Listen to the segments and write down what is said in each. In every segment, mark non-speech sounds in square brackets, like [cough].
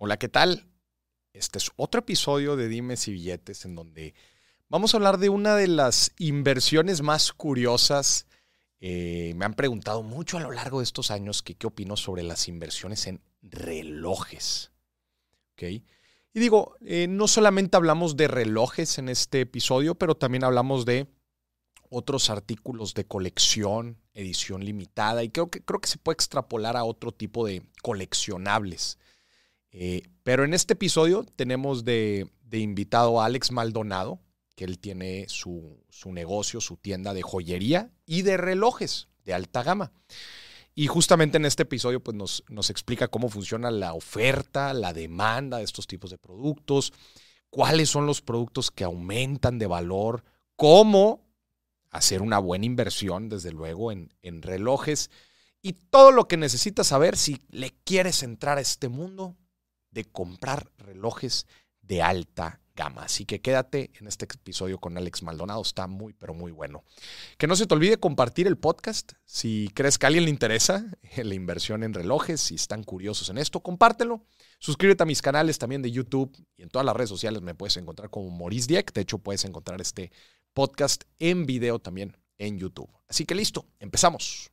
Hola, ¿qué tal? Este es otro episodio de Dimes y Billetes en donde vamos a hablar de una de las inversiones más curiosas. Eh, me han preguntado mucho a lo largo de estos años qué opino sobre las inversiones en relojes. ¿Ok? Y digo, eh, no solamente hablamos de relojes en este episodio, pero también hablamos de otros artículos de colección, edición limitada, y creo que, creo que se puede extrapolar a otro tipo de coleccionables. Eh, pero en este episodio tenemos de, invitado a Alex Maldonado, que él tiene su, negocio, su tienda de joyería y de relojes de alta gama. Y justamente en este episodio pues nos, nos explica cómo funciona la oferta, la demanda de estos tipos de productos, cuáles son los productos que aumentan de valor, cómo hacer una buena inversión, desde luego, en, en relojes y todo lo que necesitas saber si le quieres entrar a este mundo de comprar relojes de alta gama. Así que quédate en este episodio con Alex Maldonado, está muy, pero muy bueno. Que no se te olvide compartir el podcast. Si crees que a alguien le interesa [laughs] la inversión en relojes, si están curiosos en esto, compártelo. Suscríbete a mis canales también de YouTube y en todas las redes sociales me puedes encontrar como Maurice Dieck. De hecho, puedes encontrar este podcast en video también en YouTube. Así que listo, empezamos.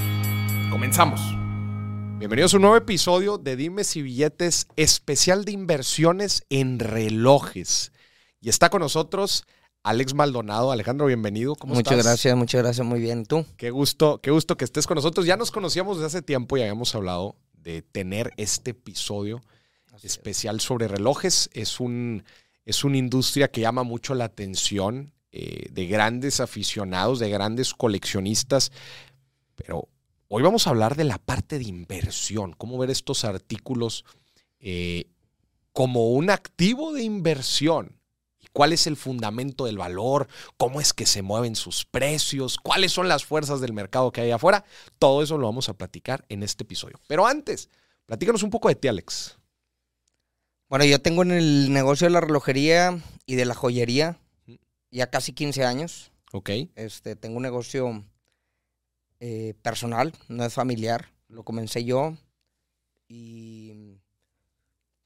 Comenzamos. Bienvenidos a un nuevo episodio de Dimes y Billetes especial de inversiones en relojes. Y está con nosotros Alex Maldonado. Alejandro, bienvenido. ¿Cómo muchas gracias, muchas gracias, muy bien. ¿Tú? Qué gusto, qué gusto que estés con nosotros. Ya nos conocíamos desde hace tiempo y habíamos hablado de tener este episodio especial sobre relojes. Es, un, es una industria que llama mucho la atención eh, de grandes aficionados, de grandes coleccionistas, pero Hoy vamos a hablar de la parte de inversión, cómo ver estos artículos eh, como un activo de inversión. y ¿Cuál es el fundamento del valor? ¿Cómo es que se mueven sus precios? ¿Cuáles son las fuerzas del mercado que hay afuera? Todo eso lo vamos a platicar en este episodio. Pero antes, platícanos un poco de ti, Alex. Bueno, yo tengo en el negocio de la relojería y de la joyería ya casi 15 años. Ok. Este, tengo un negocio eh, personal, no es familiar. Lo comencé yo y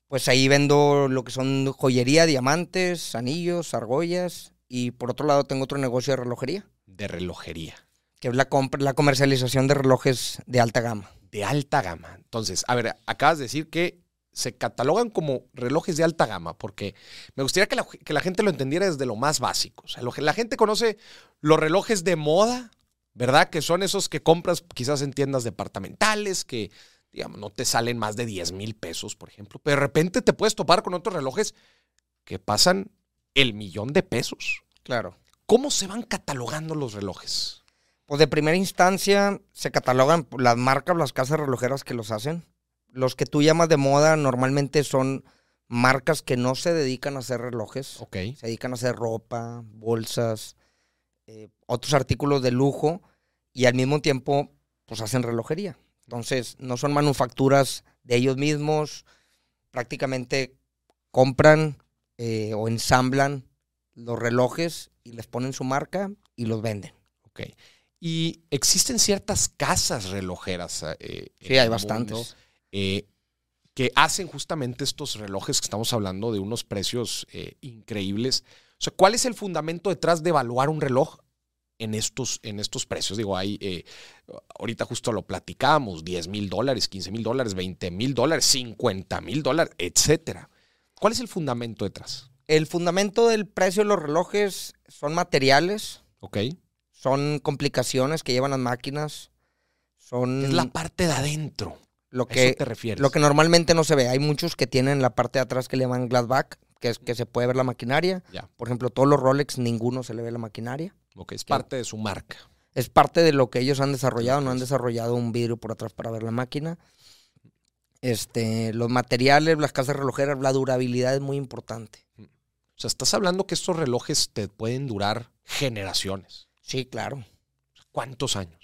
pues ahí vendo lo que son joyería, diamantes, anillos, argollas y por otro lado tengo otro negocio de relojería. De relojería. Que es la, la comercialización de relojes de alta gama. De alta gama. Entonces, a ver, acabas de decir que se catalogan como relojes de alta gama, porque me gustaría que la, que la gente lo entendiera desde lo más básico. O sea, lo, la gente conoce los relojes de moda, ¿verdad? Que son esos que compras quizás en tiendas departamentales, que, digamos, no te salen más de 10 mil pesos, por ejemplo. Pero de repente te puedes topar con otros relojes que pasan el millón de pesos. Claro. ¿Cómo se van catalogando los relojes? Pues de primera instancia se catalogan las marcas, las casas relojeras que los hacen. Los que tú llamas de moda normalmente son marcas que no se dedican a hacer relojes. Ok. Se dedican a hacer ropa, bolsas, eh, otros artículos de lujo y al mismo tiempo pues hacen relojería. Entonces no son manufacturas de ellos mismos, prácticamente compran eh, o ensamblan los relojes y les ponen su marca y los venden. Ok. Y existen ciertas casas relojeras. Eh, sí, hay bastantes. que hacen justamente estos relojes que estamos hablando de unos precios increíbles. O sea, ¿cuál es el fundamento detrás de evaluar un reloj en estos, en estos precios? Digo, hay, eh, ahorita justo lo platicamos, 10 mil dólares, 15 mil dólares, 20 mil dólares, 50 mil dólares, etcétera. ¿Cuál es el fundamento detrás? El fundamento del precio de los relojes son materiales. Ok. Son complicaciones que llevan las máquinas. Son... Es la parte de adentro. Lo que, te refieres? Lo que normalmente no se ve. Hay muchos que tienen la parte de atrás que le llaman glass back, que es que se puede ver la maquinaria. Por ejemplo, todos los Rolex, ninguno se le ve la maquinaria. Ok, es parte de su marca. Es parte de lo que ellos han desarrollado, no han desarrollado un vidrio por atrás para ver la máquina. Este, los materiales, las casas relojeras, la durabilidad es muy importante. O sea, estás hablando que estos relojes te pueden durar generaciones. Sí, claro. ¿Cuántos años?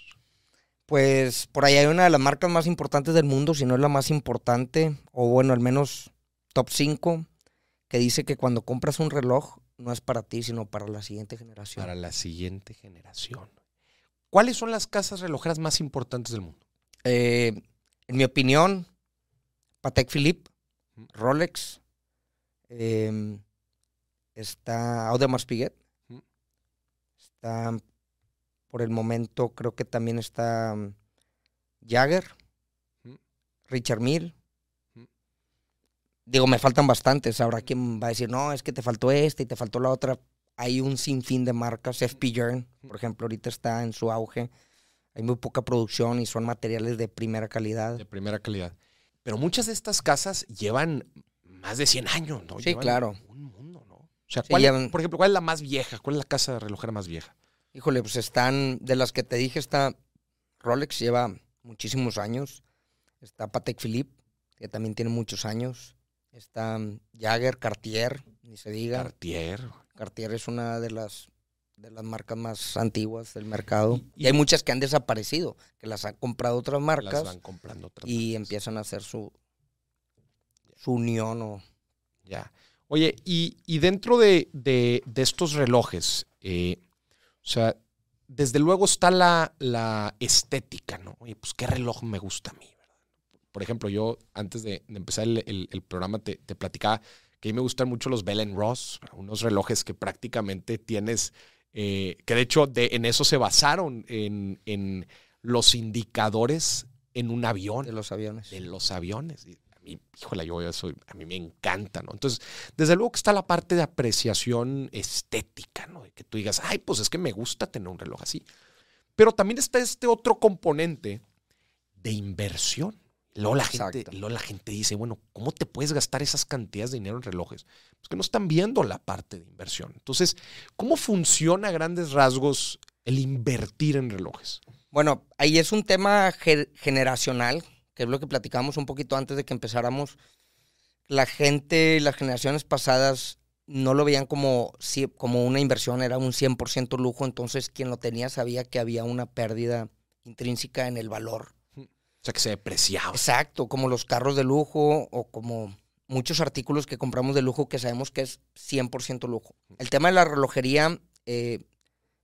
Pues por ahí hay una de las marcas más importantes del mundo, si no es la más importante, o bueno, al menos top 5, que dice que cuando compras un reloj no es para ti, sino para la siguiente generación. Para la siguiente generación. ¿Cuáles son las casas relojeras más importantes del mundo? Eh, en mi opinión, Patek Philippe, Rolex, eh, está Audemars Piguet, está por el momento creo que también está mm, Jagger, Richard Mille. Digo, me faltan bastantes. Ahora, ¿quién va a decir, no, es que te faltó este y te faltó la otra? Hay un sinfín de marcas. FP Journ, por ejemplo, ahorita está en su auge. Hay muy poca producción y son materiales de primera calidad. De primera calidad. Pero muchas de estas casas llevan más de 100 años, ¿no? Sí, claro. Un mundo, ¿no? O sea, ¿cuál es, por ejemplo, ¿cuál es la más vieja? ¿Cuál es la casa relojera más vieja? Híjole, pues están, de las que te dije, está Rolex, lleva muchísimos años. Está Patek Philippe, que también tiene muchos años. Está Jagger, Cartier, ni se diga. Cartier. Cartier es una de las, de las marcas más antiguas del mercado. Y, hay muchas que han desaparecido, que las han comprado otras marcas. Las van comprando otras Y empiezan a hacer su, su unión o... Ya. Oye, y, dentro de, de, estos relojes, eh, o sea, desde luego está la, la, estética, ¿no? Oye, pues qué reloj me gusta a mí. Por ejemplo, yo antes de, empezar el, programa te, platicaba que a mí me gustan mucho los Bell Ross, unos relojes que prácticamente tienes, eh, que de hecho de, en eso se basaron en, en, los indicadores en un avión. De los aviones. De los aviones mí, híjole, yo soy, a mí me encanta, ¿no? Entonces, desde luego que está la parte de apreciación estética, ¿no? De que tú digas, ay, pues es que me gusta tener un reloj así. Pero también está este otro componente de inversión. Luego la, gente, luego la gente dice, bueno, ¿cómo te puedes gastar esas cantidades de dinero en relojes? Pues que no están viendo la parte de inversión. Entonces, ¿cómo funciona a grandes rasgos el invertir en relojes? Bueno, ahí es un tema generacional que es lo que platicábamos un poquito antes de que empezáramos, la gente, las generaciones pasadas no lo veían como, como una inversión, era un 100% lujo, entonces quien lo tenía sabía que había una pérdida intrínseca en el valor. O sea, que se depreciaba. Exacto, como los carros de lujo o como muchos artículos que compramos de lujo que sabemos que es 100% lujo. El tema de la relojería, eh,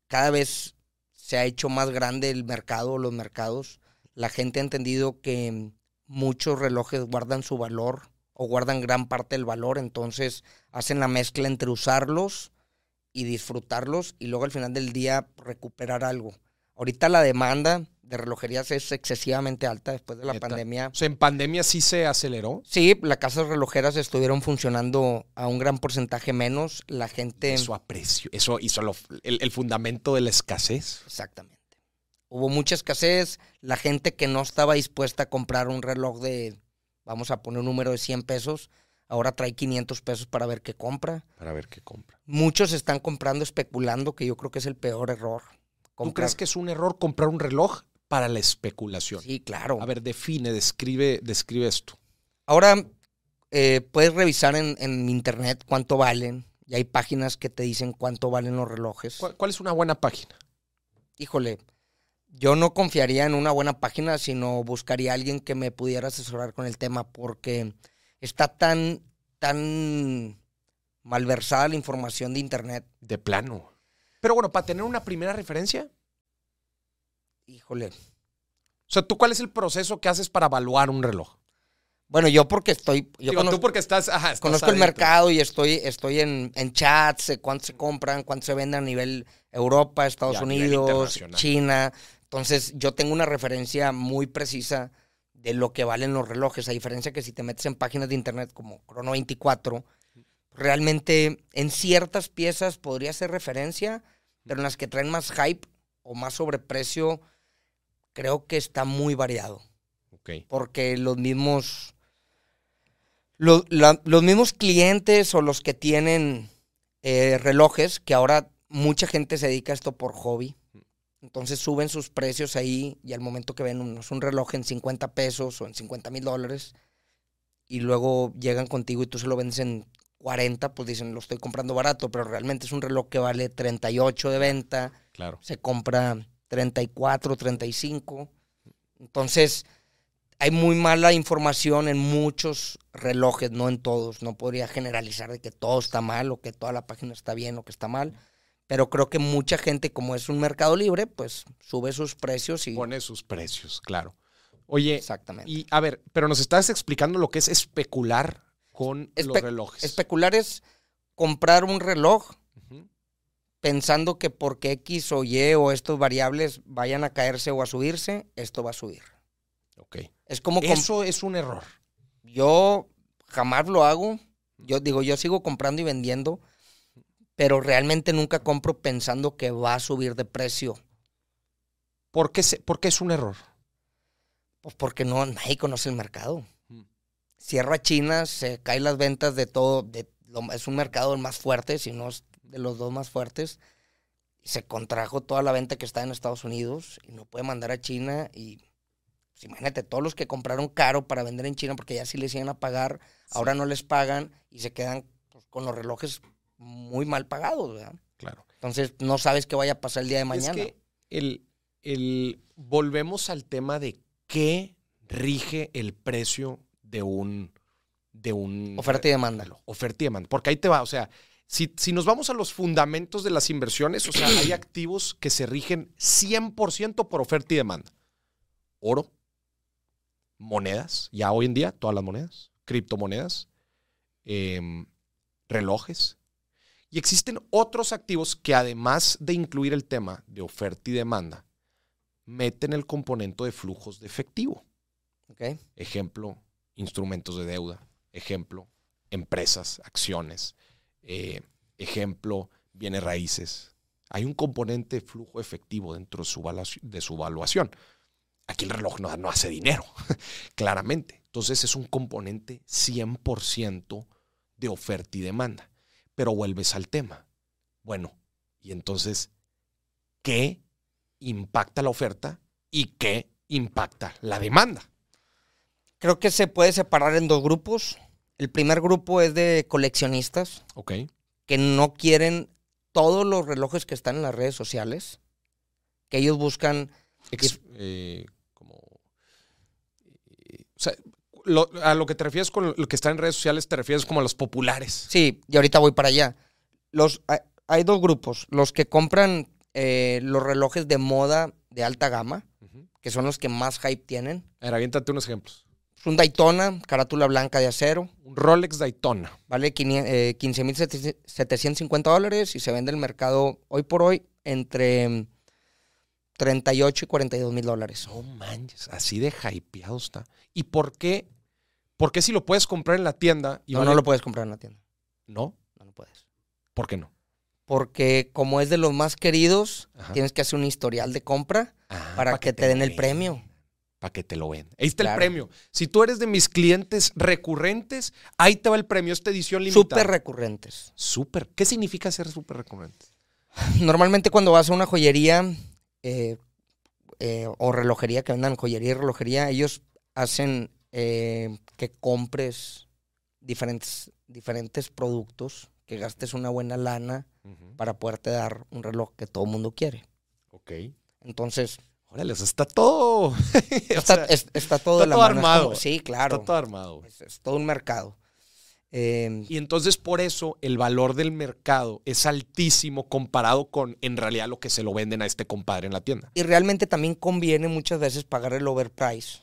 cada vez se ha hecho más grande el mercado, los mercados la gente ha entendido que muchos relojes guardan su valor o guardan gran parte del valor, entonces hacen la mezcla entre usarlos y disfrutarlos y luego al final del día recuperar algo. Ahorita la demanda de relojerías es excesivamente alta después de la pandemia. O sea, en pandemia sí se aceleró. Sí, las casas relojeras estuvieron funcionando a un gran porcentaje menos. La gente. Eso aprecio. Eso hizo el, el fundamento de la escasez. Exactamente. Hubo mucha escasez, la gente que no estaba dispuesta a comprar un reloj de, vamos a poner un número de 100 pesos, ahora trae 500 pesos para ver qué compra. Para ver qué compra. Muchos están comprando especulando, que yo creo que es el peor error. ¿Tú crees que es un error comprar un reloj para la especulación? Sí, claro. A ver, define, describe, describe esto. Ahora, eh, puedes revisar en, en, internet cuánto valen. Y hay páginas que te dicen cuánto valen los relojes. ¿Cuál es una buena página? Híjole, yo no confiaría en una buena página, sino buscaría a alguien que me pudiera asesorar con el tema, porque está tan, tan malversada la información de Internet. De plano. Pero bueno, para tener una primera referencia. Híjole. O sea, ¿tú cuál es el proceso que haces para evaluar un reloj? Bueno, yo porque estoy. Yo conozco, tú porque estás. conozco el mercado y estoy, estoy en, en chats, cuánto se compran, cuánto se venden a nivel Europa, Estados Unidos, China. Entonces, yo tengo una referencia muy precisa de lo que valen los relojes, a diferencia que si te metes en páginas de internet como Chrono 24, realmente en ciertas piezas podría ser referencia, pero en las que traen más hype o más sobreprecio, creo que está muy variado. Porque los mismos. los mismos clientes o los que tienen eh, relojes, que ahora mucha gente se dedica a esto por hobby, entonces suben sus precios ahí y al momento que ven un, un reloj en 50 pesos o en 50 mil dólares, y luego llegan contigo y tú se lo vendes en 40, pues dicen, lo estoy comprando barato, pero realmente es un reloj que vale 38 de venta. Claro. Se compra 34, 35. Entonces, hay muy mala información en muchos relojes, no en todos. No podría generalizar de que todo está mal o que toda la página está bien o que está mal. Pero creo que mucha gente, como es un mercado libre, pues sube sus precios y... Pone sus precios, claro. Oye, Exactamente. y a ver, pero nos estás explicando lo que es especular con los relojes. Especular es comprar un reloj. Pensando que porque X o Y o estos variables vayan a caerse o a subirse, esto va a subir. Ok. Es como com- Eso es un error. yo jamás lo hago. Yo digo, yo sigo comprando y vendiendo, pero realmente nunca compro pensando que va a subir de precio. ¿Por qué, se- por qué es un error? Pues porque no, nadie conoce el mercado. Mm. Cierra China, se caen las ventas de todo. De, lo- es un mercado el más fuerte, si no es de los dos más fuertes. Se contrajo toda la venta que está en Estados Unidos y no puede mandar a China. Y pues, imagínate, todos los que compraron caro para vender en China, porque ya sí les iban a pagar, ahora no les pagan y se quedan pues, con los relojes muy mal pagados. ¿verdad? Claro. Entonces no sabes qué vaya a pasar el día de mañana. Es que el, el- volvemos al tema de qué rige el precio de un de un Oferta y demanda. Oferta y demanda. Porque ahí te va, o sea, si, si nos vamos a los fundamentos de las inversiones, o sea, [clears throat] hay activos que se rigen 100% por oferta y demanda. Oro, monedas, ya hoy en día, todas las monedas, criptomonedas, em, relojes. Y existen otros activos que además de incluir el tema de oferta y demanda, meten el componente de flujos de efectivo. ¿ok? Ejemplo, instrumentos de deuda. Ejemplo, empresas, acciones. Eh, ejemplo, bienes raíces. Hay un componente flujo efectivo dentro de su, valuaci- de su evaluación. Aquí el reloj no, no hace dinero, [laughs] claramente. Entonces es un componente 100% de oferta y demanda. Pero vuelves al tema. Bueno, y entonces, ¿qué impacta la oferta y qué impacta la demanda? Creo que se puede separar en dos grupos. El primer grupo es de coleccionistas Ok. que no quieren todos los relojes que están en las redes sociales, que ellos buscan, Ex- eh, como. eh, o sea, lo- a lo que te refieres con lo que está en redes sociales, te refieres como a los populares. sí, y ahorita voy para allá. Los, hay, hay dos grupos, los que compran eh, los relojes de moda de alta gama, que son los que más hype tienen. A ver, aviéntate unos ejemplos. Un Daytona, carátula blanca de acero, Un Rolex Daytona. vale 15.750 dólares y se vende en el mercado hoy por hoy entre mm, 38 y 42 mil dólares. No manches, así de hypeado está. ¿Y por qué? ¿Por qué si lo puedes comprar en la tienda y No, vale- no lo puedes comprar en la tienda. No, No lo puedes. ¿por qué no? Porque como es de los más queridos, Ajá. tienes que hacer un historial de compra Ah, para pa' que te den el premio. Para que te lo den. Ahí está el premio. Si tú eres de mis clientes recurrentes, ahí te va el premio, esta edición limitada. Súper recurrentes. Súper. ¿Qué significa ser súper recurrente? [laughs] Normalmente cuando vas a una joyería eh, eh, o relojería, que vendan joyería y relojería, ellos hacen eh, que compres diferentes, diferentes productos, que gastes una buena lana para poderte dar un reloj que todo el mundo quiere. Ok. Entonces, Órale, o sea, está todo. [laughs] o está, sea, es- está todo está todo como- armado. sí, claro. Está todo armado. Es, es todo un mercado. Eh, Y entonces por eso el valor del mercado es altísimo comparado con en realidad lo que se lo venden a este compadre en la tienda. y realmente también conviene muchas veces pagar el overprice.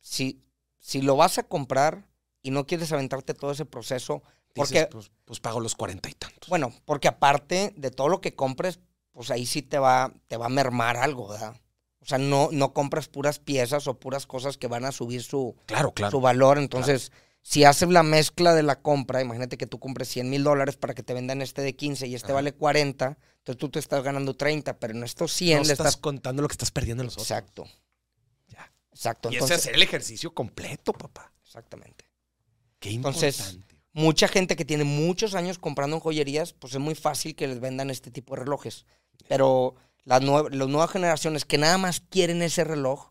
Si, si lo vas a comprar y no quieres aventarte todo ese proceso, Dices, porque, pues, pues pago los cuarenta y tantos. bueno, porque aparte de todo lo que compres, pues ahí sí te va, te va a mermar algo, ¿verdad? O sea, no, no compras puras piezas o puras cosas que van a subir su, claro, claro. su valor. Entonces, si haces la mezcla de la compra, imagínate que tú compres 100 mil dólares para que te vendan este de 15 y este Ajá. vale 40, entonces tú te estás ganando 30, pero en estos 100 no le estás estás... contando lo que estás perdiendo en los otros. Exacto. Ya. Exacto. Y ese Entonces, hacer el ejercicio completo, papá. exactamente. Qué Entonces, importante. Mucha gente que tiene muchos años comprando en joyerías, pues es muy fácil que les vendan este tipo de relojes. Pero las, nue- las nuevas generaciones que nada más quieren ese reloj,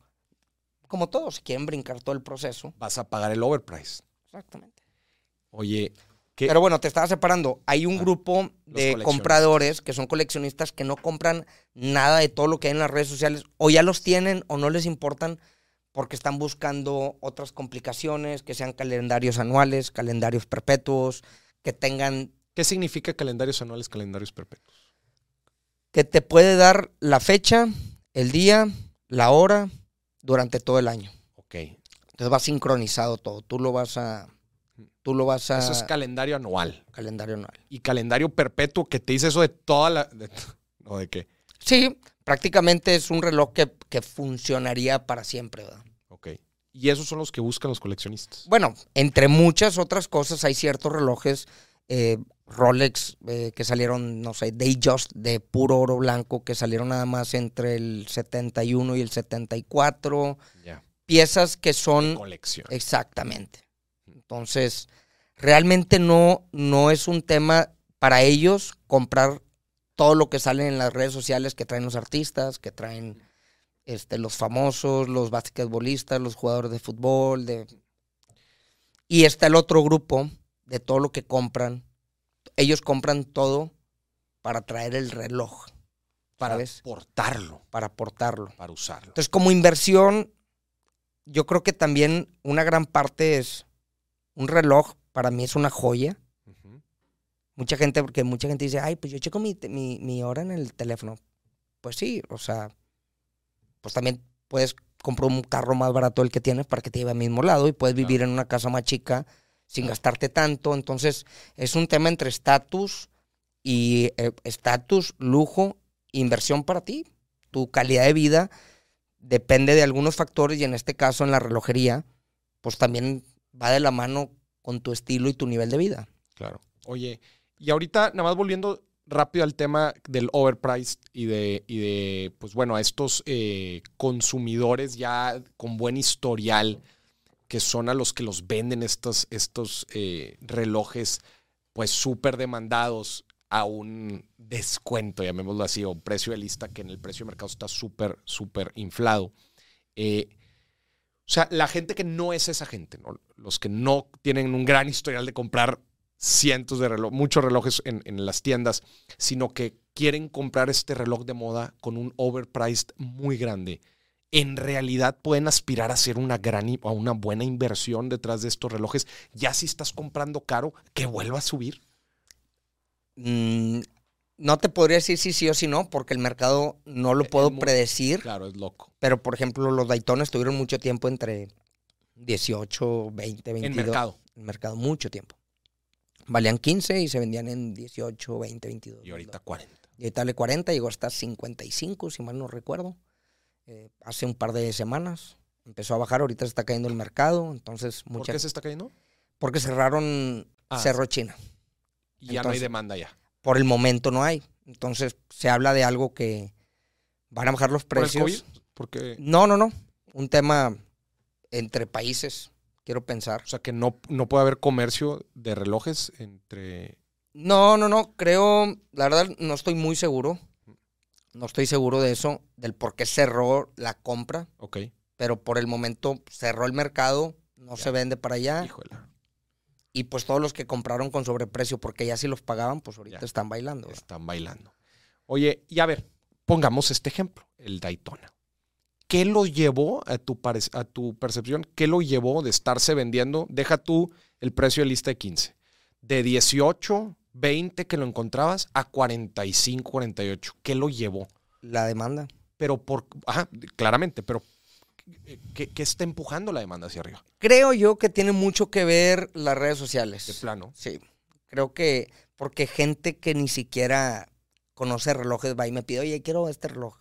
como todos, quieren brincar todo el proceso. Vas a pagar el overprice. Exactamente. Oye, ¿qué? Pero bueno, te estaba separando. Hay un Ah, grupo de compradores que son coleccionistas que no compran nada de todo lo que hay en las redes sociales. O ya los tienen o no les importan porque están buscando otras complicaciones, que sean calendarios anuales, calendarios perpetuos, que tengan, ¿Qué significa calendarios anuales, calendarios perpetuos? Que te puede dar la fecha, el día, la hora, durante todo el año. Ok. Entonces va sincronizado todo. Tú lo vas a, tú lo vas a Eso es calendario anual. calendario anual. Y calendario perpetuo que te dice eso de toda la... de- [laughs] ¿O de qué? Sí, prácticamente es un reloj que, que funcionaría para siempre, ¿verdad? Ok. Y esos son los que buscan los coleccionistas. Bueno, entre muchas otras cosas hay ciertos relojes eh, Rolex eh, que salieron, no sé, Datejust de puro oro blanco que salieron nada más entre el 71 y el 74. Ya. Piezas que De son colección. exactamente. Entonces, realmente no, no es un tema para ellos comprar todo lo que sale en las redes sociales que traen los artistas, que traen este, los famosos, los basquetbolistas, los jugadores de fútbol. De... Y está el otro grupo de todo lo que compran. Ellos compran todo para traer el reloj, para ¿sabes? portarlo, para portarlo. para usarlo. Entonces, como inversión, yo creo que también una gran parte es un reloj, para mí es una joya. Mucha gente, porque mucha gente dice, ay, pues yo checo mi, mi hora en el teléfono. Pues sí, o sea, pues también puedes comprar un carro más barato del que tienes para que te lleve al mismo lado y puedes vivir en una casa más chica sin gastarte tanto. Entonces, es un tema entre estatus y eh, estatus, lujo, inversión para ti. Tu calidad de vida depende de algunos factores y en este caso en la relojería, pues también va de la mano con tu estilo y tu nivel de vida. Claro. Oye, y ahorita, nada más volviendo rápido al tema del overpriced y de, y de pues bueno, a estos eh, consumidores ya con buen historial, que son a los que los venden estos, estos eh, relojes, pues súper demandados a un descuento, llamémoslo así, o un precio de lista que en el precio de mercado está súper, súper inflado. Eh, o sea, la gente que no es esa gente, ¿no? los que no tienen un gran historial de comprar cientos de relojes, muchos relojes en, en las tiendas, sino que quieren comprar este reloj de moda con un overpriced muy grande. En realidad pueden aspirar a hacer una gran a una buena inversión detrás de estos relojes. Ya si estás comprando caro, que vuelva a subir. Mm, no te podría decir si sí o si no, porque el mercado no lo Eh, puedo muy- predecir. Claro, es loco. Pero, por ejemplo, los Daytones tuvieron mucho tiempo entre 18, 20, 22. En mercado. En mercado, mucho tiempo. Valían 15 y se vendían en 18, 20, 22. Y ahorita 40. Y ahorita le 40, llegó hasta 55, si mal no recuerdo. Eh, hace un par de semanas empezó a bajar, ahorita se está cayendo el mercado, entonces ¿Por qué se está cayendo? porque cerraron Ah, Cerro China. Y ya no hay demanda ya. Por el momento no hay. Entonces se habla de algo que van a bajar los ¿Por el precios. COVID? Porque, No, no, no. Un tema entre países, quiero pensar. o sea, que no, no puede haber comercio de relojes entre... No, no, no. Creo, la verdad, no estoy muy seguro. No estoy seguro de eso, del por qué cerró la compra. Ok. Pero por el momento cerró el mercado, no Ya. se vende para allá. Híjole. Y pues todos los que compraron con sobreprecio, porque ya si los pagaban, pues ahorita Ya. están bailando. ¿verdad? Están bailando. Oye, y a ver, pongamos este ejemplo, el Daytona. ¿Qué lo llevó a tu, a tu percepción? ¿Qué lo llevó de estarse vendiendo? Deja tú el precio de lista de 15. De 18, 20 que lo encontrabas a 45, 48. ¿Qué lo llevó? La demanda. Pero por... Ajá, claramente, pero ¿qué, qué está empujando la demanda hacia arriba? Creo yo que tiene mucho que ver las redes sociales. De plano. Sí, creo que porque gente que ni siquiera conoce relojes va y me pide, oye, quiero este reloj.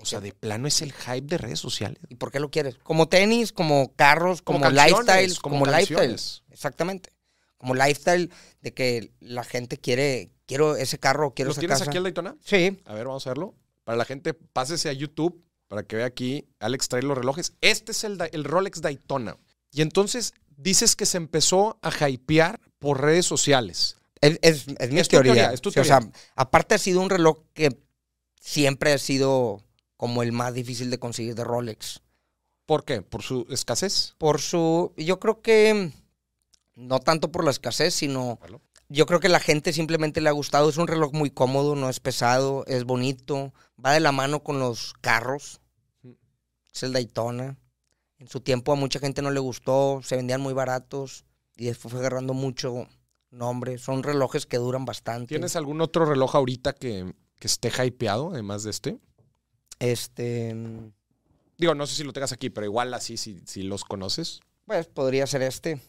O sea, de plano es el hype de redes sociales. ¿Y por qué lo quieres? Como tenis, como carros, como, canciones, lifestyles, como, lifestyle. canciones. Exactamente. Como lifestyle de que la gente quiere, quiero ese carro, quiero ¿Lo esa tienes casa. aquí el Daytona? Sí, A ver, vamos a verlo. Para la gente, pásese a YouTube para que vea aquí. Alex trae los relojes. Este es el, el Rolex Daytona. Y entonces dices que se empezó a hypear por redes sociales. es, es- es mi Es teoría. teoría, es tu Sí, o sea, teoría. aparte ha sido un reloj que siempre ha sido como el más difícil de conseguir de Rolex. ¿Por qué? ¿Por su escasez? Por su. Yo creo que. No tanto por la escasez, sino. Yo creo que la gente simplemente le ha gustado. Es un reloj muy cómodo, no es pesado, es bonito. Va de la mano con los carros. Mm. Es el Daytona. En su tiempo a mucha gente no le gustó, se vendían muy baratos y después fue agarrando mucho nombre. Son relojes que duran bastante. ¿Tienes algún otro reloj ahorita que, que esté hypeado, además de este? Este. Digo, no sé si lo tengas aquí, pero igual así, si, si los conoces. Pues podría ser este.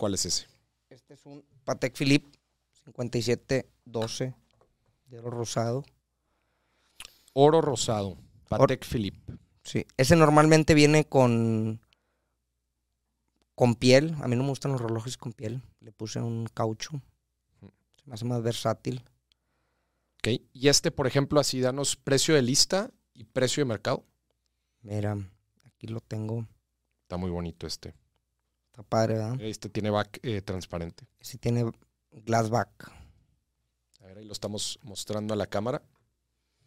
¿Cuál es ese? Este es un Patek Philippe 5712 de oro rosado. Oro rosado. Patek Philippe. Sí, ese normalmente viene con con piel. A mí no me gustan los relojes con piel. Le puse un caucho. Se me hace más versátil. Ok. Y este, por ejemplo, así danos precio de lista y precio de mercado. Mira, aquí lo tengo. Está muy bonito este. Está padre, ¿verdad? Este tiene back eh, transparente. Ese tiene glass back. A ver, ahí lo estamos mostrando a la cámara.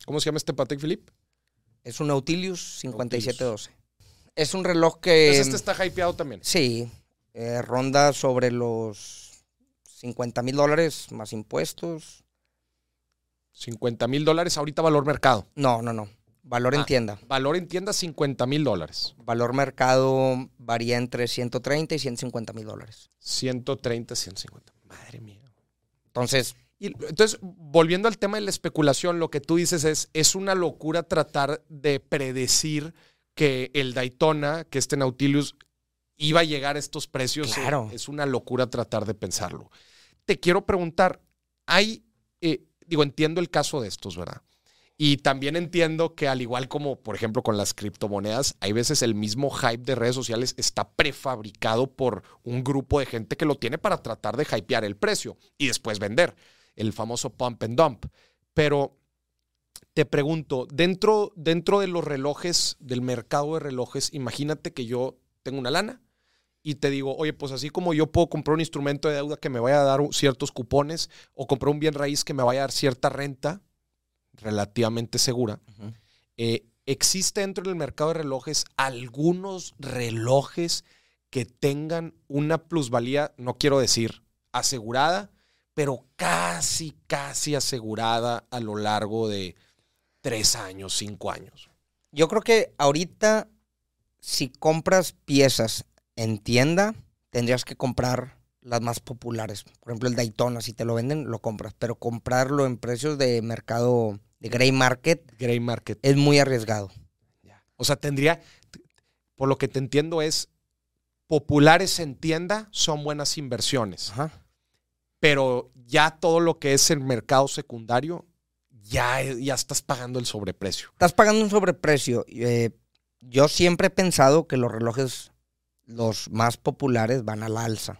¿Cómo se llama este Patek Philippe? Es un Nautilus 5712. Es un reloj que... Pues este está hypeado también. Sí, eh, ronda sobre los 50 mil dólares más impuestos. 50 mil dólares, ahorita valor mercado. No, no, no. Valor en Ah. tienda. Valor en tienda 50 mil dólares. Valor mercado varía entre 130 y 150 mil dólares. 130, 150. Madre mía. Entonces, Y entonces, volviendo al tema de la especulación, lo que tú dices es, es una locura tratar de predecir que el Daytona, que este Nautilus, iba a llegar a estos precios. Claro. Es una locura tratar de pensarlo. Te quiero preguntar, hay, eh, digo, entiendo el caso de estos, ¿verdad? Y también entiendo que al igual como, por ejemplo, con las criptomonedas, hay veces el mismo hype de redes sociales está prefabricado por un grupo de gente que lo tiene para tratar de hypear el precio y después vender, el famoso pump and dump. Pero te pregunto, dentro, dentro de los relojes, del mercado de relojes, imagínate que yo tengo una lana y te digo, oye, pues así como yo puedo comprar un instrumento de deuda que me vaya a dar ciertos cupones o comprar un bien raíz que me vaya a dar cierta renta relativamente segura, eh, ¿existe dentro del mercado de relojes algunos relojes que tengan una plusvalía, no quiero decir asegurada, pero casi, casi asegurada a lo largo de tres años, cinco años? yo creo que ahorita, si compras piezas en tienda, tendrías que comprar las más populares. Por ejemplo, el Daytona, si te lo venden, lo compras. Pero comprarlo en precios de mercado de gray market Gray Market. es muy arriesgado. O sea, tendría, por lo que te entiendo es, populares en tienda son buenas inversiones, Ajá. pero ya todo lo que es el mercado secundario, ya, ya estás pagando el sobreprecio. Estás pagando un sobreprecio. Eh, yo siempre he pensado que los relojes, los más populares, van al alza.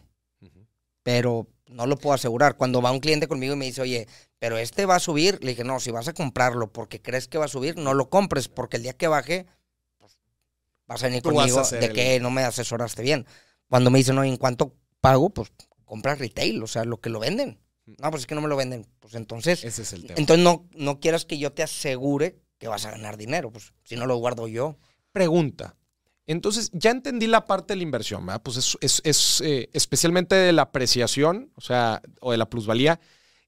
Pero no lo puedo asegurar. Cuando va un cliente conmigo y me dice, oye, pero este va a subir, le dije, no, si vas a comprarlo porque crees que va a subir, no lo compres, porque el día que baje, pues, vas a venir Tú vas a conmigo de el- que no me asesoraste bien. Cuando me dicen, oye, ¿en cuánto pago? Pues compra retail, o sea, lo que lo venden. No, pues es que no me lo venden. Pues entonces, Ese es el tema. entonces no, no quieras que yo te asegure que vas a ganar dinero, pues si no lo guardo yo. Pregunta. Entonces, ya entendí la parte de la inversión, ¿verdad? Pues es, es- es, eh, especialmente de la apreciación, o sea, o de la plusvalía,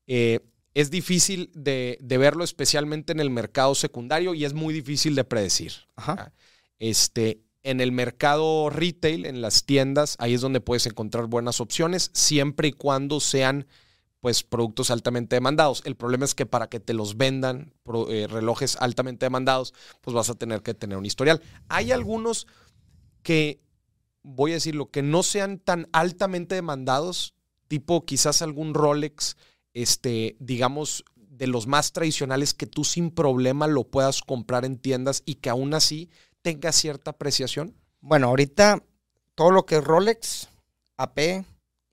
eh, es difícil de, de verlo, especialmente en el mercado secundario, y es muy difícil de predecir. Ajá. Este, en el mercado retail, en las tiendas, ahí es donde puedes encontrar buenas opciones, siempre y cuando sean pues productos altamente demandados. El problema es que para que te los vendan pro- eh, relojes altamente demandados, pues vas a tener que tener un historial. Hay algunos que, voy a decirlo, que no sean tan altamente demandados, tipo quizás algún Rolex, este, digamos, de los más tradicionales que tú sin problema lo puedas comprar en tiendas y que aún así tenga cierta apreciación. Bueno, ahorita todo lo que es Rolex, AP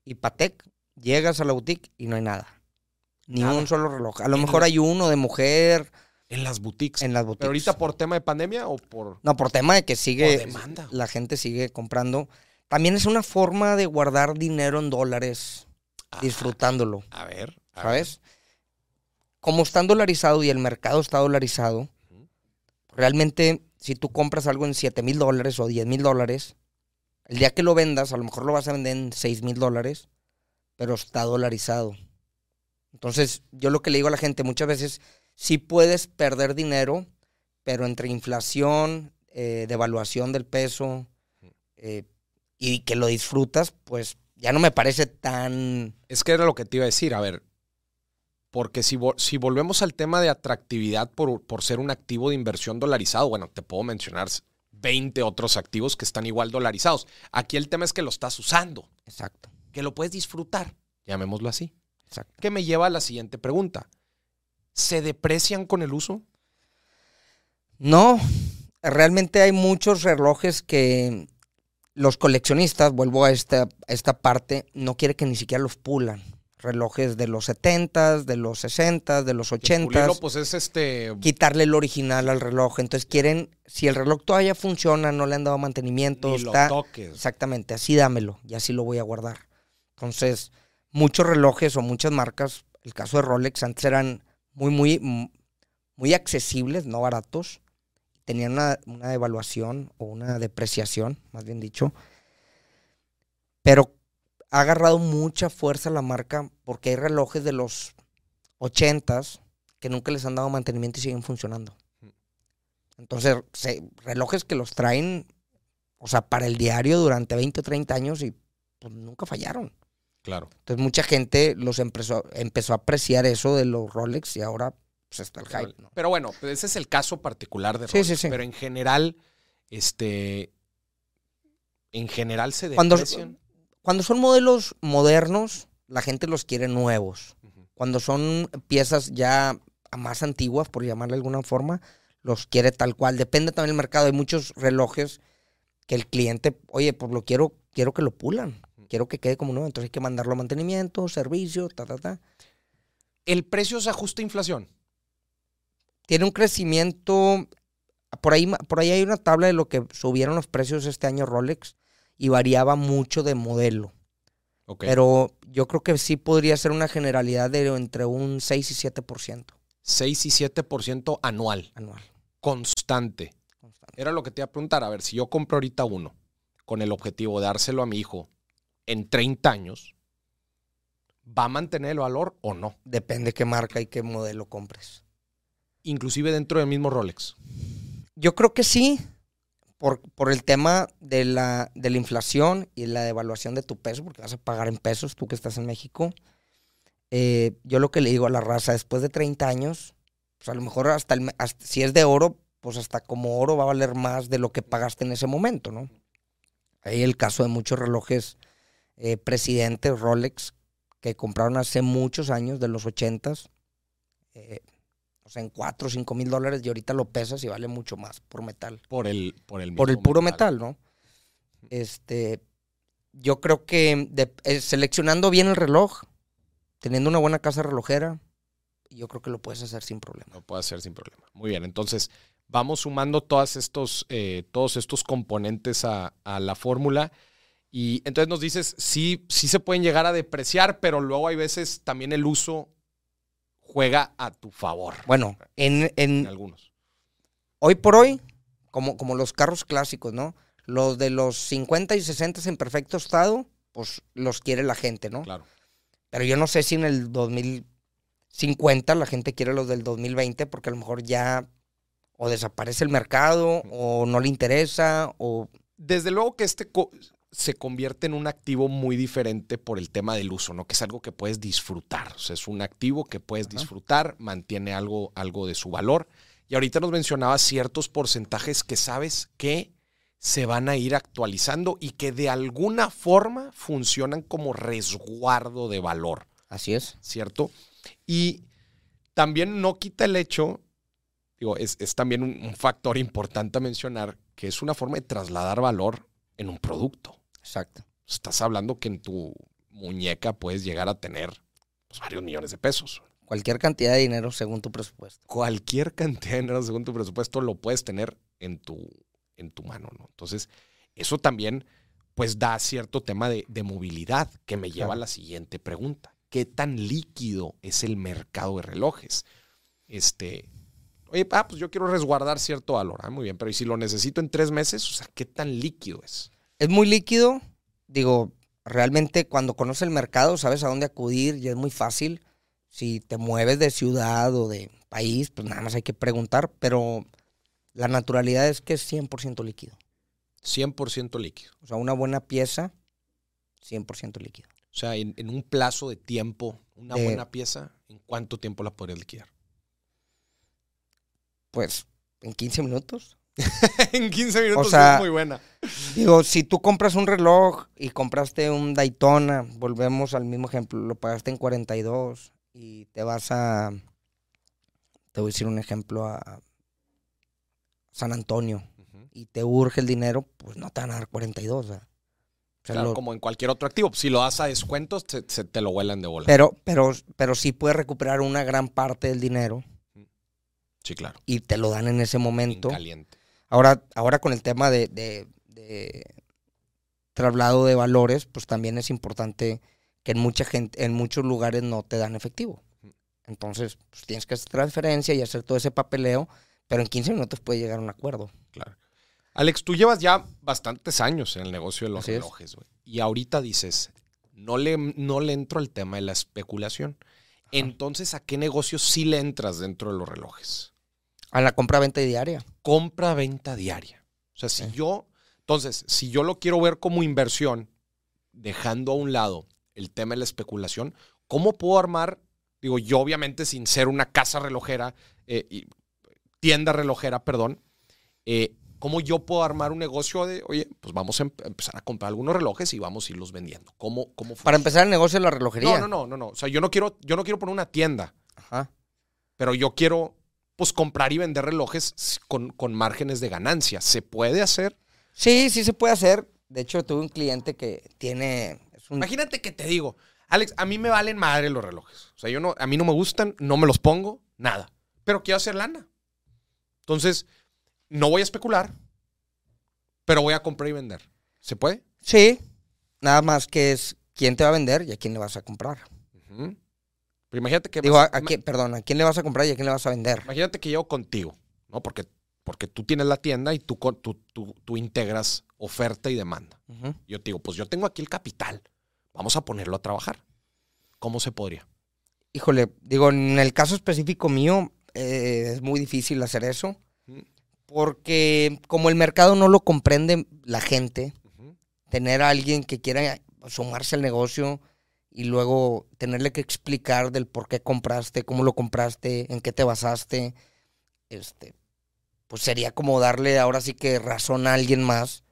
y Patek, llegas a la boutique y no hay nada. Ni Nada. un solo reloj. A lo mejor hay uno de mujer En las boutiques. en las boutiques. Pero ahorita por tema de pandemia o por... No, por tema de que sigue. Demanda. La gente sigue comprando. También es una forma de guardar dinero en dólares, disfrutándolo. A ver. a ¿Sabes? Como están dolarizados y el mercado está dolarizado, realmente si tú compras algo en 7 mil dólares o 10 mil dólares, el día que lo vendas, a lo mejor lo vas a vender en 6 mil dólares, pero está dolarizado. Entonces, yo lo que le digo a la gente muchas veces, sí puedes perder dinero, pero entre inflación, eh, devaluación del peso eh, y que lo disfrutas, pues ya no me parece tan... Es que era lo que te iba a decir, a ver, porque si, si volvemos al tema de atractividad por, por ser un activo de inversión dolarizado, bueno, te puedo mencionar 20 otros activos que están igual dolarizados. Aquí el tema es que lo estás usando. Exacto. Que lo puedes disfrutar, llamémoslo así. Exacto. Que me lleva a la siguiente pregunta. ¿Se deprecian con el uso? No, realmente hay muchos relojes que los coleccionistas, vuelvo a esta, a esta parte, no quiere que ni siquiera los pulan relojes de los 70 de los 60 de los 80 pues es este... Quitarle el original al reloj. Entonces quieren, si el reloj todavía funciona, no le han dado mantenimiento, está... Exactamente, así dámelo y así lo voy a guardar. Entonces, muchos relojes o muchas marcas, el caso de Rolex, antes eran muy, muy, muy accesibles, no baratos. Tenían una, una devaluación o una depreciación, más bien dicho. Pero ha agarrado mucha fuerza la marca porque hay relojes de los 80s que nunca les han dado mantenimiento y siguen funcionando. Entonces, relojes que los traen, o sea, para el diario durante 20 o 30 años y pues, nunca fallaron. Claro. Entonces, mucha gente los empezó, empezó a apreciar eso de los Rolex y ahora pues, está el hype. Pero bueno, pues, ese es el caso particular de Rolex. Sí, sí, sí. Pero en general, este. En general se deprecian. Cuando son modelos modernos, la gente los quiere nuevos. Cuando son piezas ya más antiguas, por llamarle de alguna forma, los quiere tal cual. Depende también del mercado. Hay muchos relojes que el cliente, oye, pues lo quiero, quiero que lo pulan. Quiero que quede como nuevo. Entonces hay que mandarlo a mantenimiento, servicio, ta, ta, ta. ¿El precio se ajusta a inflación? Tiene un crecimiento. Por ahí, por ahí hay una tabla de lo que subieron los precios este año Rolex y variaba mucho de modelo. Pero yo creo que sí podría ser una generalidad de entre un 6 y 7%. 6 y 7% anual. Anual. Constante. Constante. Era lo que te iba a preguntar. A ver, si yo compro ahorita uno con el objetivo de dárselo a mi hijo en 30 años, ¿va a mantener el valor o no? Depende qué marca y qué modelo compres. Inclusive dentro del mismo Rolex. Yo creo que sí, por, el tema de la, de la inflación y la devaluación de tu peso, porque vas a pagar en pesos tú que estás en México. Eh, yo lo que le digo a la raza, después de 30 años, pues a lo mejor hasta, el, si es de oro, pues hasta como oro va a valer más de lo que pagaste en ese momento, ¿no? Hay el caso de muchos relojes eh, presidentes Rolex que compraron hace muchos años, de los 80s, eh, o sea, en 4 o 5 mil dólares y ahorita lo pesas y vale mucho más por metal. Por el, por el, por el puro metal. ¿no? Este, yo creo que eh, seleccionando bien el reloj, teniendo una buena casa relojera, yo creo que lo puedes hacer sin problema. Lo puedes hacer sin problema. Muy bien, entonces vamos sumando todas estos, eh, todos estos componentes a, a la fórmula. Y entonces nos dices, sí, sí se pueden llegar a depreciar, pero luego hay veces también el uso juega a tu favor. Bueno, en, en, algunos. Hoy por hoy, como, como los carros clásicos, ¿no? Los de los 50 y 60 en perfecto estado, pues los quiere la gente, ¿no? Claro. Pero yo no sé si en el 2050 la gente quiere los del 2020 porque a lo mejor ya o desaparece el mercado o no le interesa o... Desde luego que este se convierte en un activo muy diferente por el tema del uso, ¿no? Que es algo que puedes disfrutar. O sea, es un activo que puedes disfrutar, mantiene algo, algo de su valor. Y ahorita nos mencionaba ciertos porcentajes que sabes que se van a ir actualizando y que de alguna forma funcionan como resguardo de valor. Así es. ¿Cierto? Y también no quita el hecho, digo, es, también un factor importante a mencionar, que es una forma de trasladar valor en un producto. Exacto. Estás hablando que en tu muñeca puedes llegar a tener pues, varios millones de pesos. Cualquier cantidad de dinero según tu presupuesto. Cualquier [laughs] cantidad de dinero según tu presupuesto lo puedes tener en tu, en tu mano, ¿no? Entonces, eso también pues da cierto tema de, movilidad que me lleva a la siguiente pregunta. ¿Qué tan líquido es el mercado de relojes? Este, Oye, ah, pues yo quiero resguardar cierto valor. Ah, muy bien, pero ¿y si lo necesito en tres meses? O sea, ¿qué tan líquido es? Es muy líquido. Digo, realmente cuando conoces el mercado sabes a dónde acudir y es muy fácil. Si te mueves de ciudad o de país, pues nada más hay que preguntar, pero la naturalidad es que es 100% líquido. 100% líquido. O sea, una buena pieza, 100% líquido. O sea, en, en, un plazo de tiempo, una De- buena pieza, ¿en cuánto tiempo la podrías liquidar? Pues en 15 minutos. [laughs] en 15 minutos O sea- es muy buena. Digo, si tú compras un reloj y compraste un Daytona, volvemos al mismo ejemplo, lo pagaste en 42 y te vas a, te voy a decir un ejemplo, a San Antonio y te urge el dinero, pues no te van a dar 42. o sea. O sea, Claro, lo- como en cualquier otro activo. Si lo das a descuentos, se, se te lo vuelan de bola. pero, pero, pero sí puedes recuperar una gran parte del dinero sí, claro. y te lo dan en ese En momento. caliente. Ahora, ahora con el tema de, de- de traslado de valores, pues también es importante que en mucha gente, en muchos lugares no te dan efectivo. Entonces, pues tienes que hacer transferencia y hacer todo ese papeleo, pero en 15 minutos puede llegar a un acuerdo. Claro. Alex, tú llevas ya bastantes años en el negocio de los Así relojes, güey. Y ahorita dices, no le, no le entro al tema de la especulación. Entonces, ¿a qué negocio sí le entras dentro de los relojes? A la compra-venta diaria. Compra-venta diaria. O sea, si Sí. yo, entonces, si yo lo quiero ver como inversión, dejando a un lado el tema de la especulación, ¿cómo puedo armar? Digo, yo obviamente sin ser una casa relojera, eh, y- tienda relojera, perdón, eh, ¿cómo yo puedo armar un negocio de, oye, pues vamos a em- empezar a comprar algunos relojes y vamos a irlos vendiendo? ¿Cómo, cómo Para empezar el negocio de la relojería. No, no, no, no, no. O sea, yo no quiero, yo no quiero poner una tienda, Ajá. pero yo quiero, pues, comprar y vender relojes con, con márgenes de ganancia. ¿Se puede hacer? Sí, sí se puede hacer. De hecho, tuve un cliente que tiene... es un- Imagínate que te digo, Alex, a mí me valen madre los relojes. O sea, yo no, a mí no me gustan, no me los pongo, nada. Pero quiero hacer lana. Entonces, no voy a especular, pero voy a comprar y vender. ¿Se puede? Sí, nada más que es quién te va a vender y a quién le vas a comprar. Pero imagínate que Digo, vas- a quién, perdón, a quién le vas a comprar y a quién le vas a vender. imagínate que llego contigo, ¿no? Porque, porque tú tienes la tienda y tú, tú, tú, tú integras oferta y demanda. Yo te digo, pues yo tengo aquí el capital. Vamos a ponerlo a trabajar. ¿Cómo se podría? Híjole, digo, en el caso específico mío, eh, es muy difícil hacer eso. Porque como el mercado no lo comprende la gente, tener a alguien que quiera sumarse al negocio y luego tenerle que explicar del por qué compraste, cómo lo compraste, en qué te basaste, este, pues sería como darle ahora sí que razón a alguien más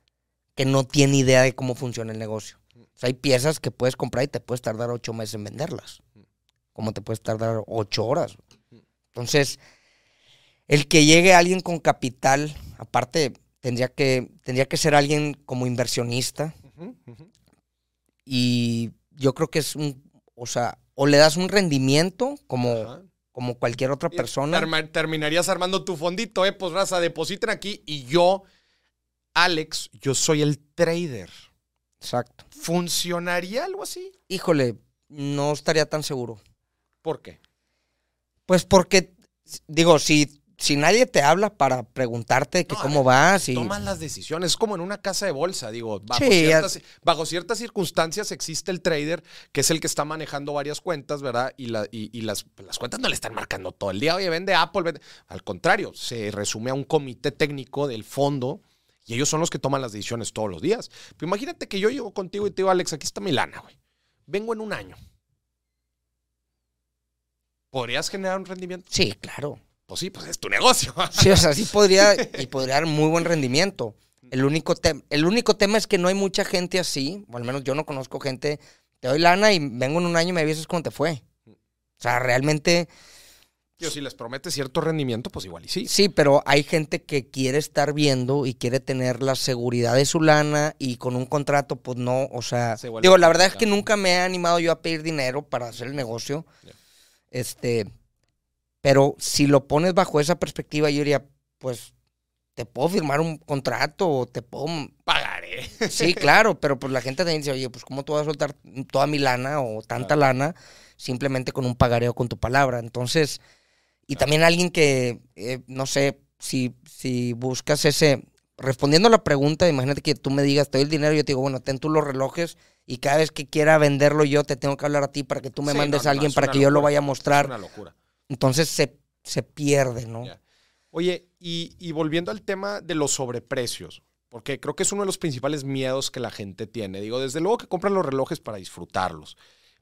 que no tiene idea de cómo funciona el negocio. O sea, hay piezas que puedes comprar y te puedes tardar ocho meses en venderlas, como te puedes tardar ocho horas. Entonces, el que llegue alguien con capital, aparte, tendría que, tendría que ser alguien como inversionista, y yo creo que es un, o sea, o le das un rendimiento como, Ajá. como cualquier otra persona. Terminarías armando tu fondito, eh, pues raza, depositen aquí y yo, Alex, yo soy el trader. Exacto. ¿Funcionaría algo así? Híjole, no estaría tan seguro. ¿Por qué? Pues porque, digo, si, si nadie te habla para preguntarte que No, a cómo ver, vas y... Tomas las decisiones, es como en una casa de bolsa, digo, bajo, Sí, ciertas, bajo ciertas circunstancias existe el trader, que es el que está manejando varias cuentas, ¿verdad? Y, la, y, y las, las cuentas no le están marcando todo el día, oye, vende Apple, vende. Al contrario, se resume a un comité técnico del fondo y ellos son los que toman las decisiones todos los días. Pero imagínate que yo llego contigo y te digo, Alex, aquí está mi lana, güey. Vengo en un año. ¿Podrías generar un rendimiento? Sí, claro. Pues sí, pues es tu negocio. [laughs] Sí, o sea, sí podría, y podría dar muy buen rendimiento. El único, el único tema es que no hay mucha gente así, o al menos yo no conozco gente, te doy lana y vengo en un año y me avisas cómo te fue. O sea, realmente Yo, si les promete cierto rendimiento, pues igual y sí. sí, pero hay gente que quiere estar viendo y quiere tener la seguridad de su lana y con un contrato, pues no, o sea, Se digo, la verdad es que nunca me he animado yo a pedir dinero para hacer el negocio. Este, pero si lo pones bajo esa perspectiva, yo diría, pues te puedo firmar un contrato o te puedo Pagaré. Sí, claro, pero pues la gente también dice, oye, pues ¿cómo tú vas a soltar toda mi lana o tanta lana simplemente con un pagareo con tu palabra? Entonces, Y también alguien que, eh, no sé, si, si buscas ese, respondiendo a la pregunta, imagínate que tú me digas, te doy el dinero, yo te digo, bueno, ten tú los relojes y cada vez que quiera venderlo yo te tengo que hablar a ti para que tú me Sí, mandes no, a alguien es para que yo lo vaya a Es mostrar. una locura. Entonces se, se pierde, ¿no? Oye, y, y volviendo al tema de los sobreprecios, porque creo que es uno de los principales miedos que la gente tiene. Digo, desde luego que compran los relojes para disfrutarlos,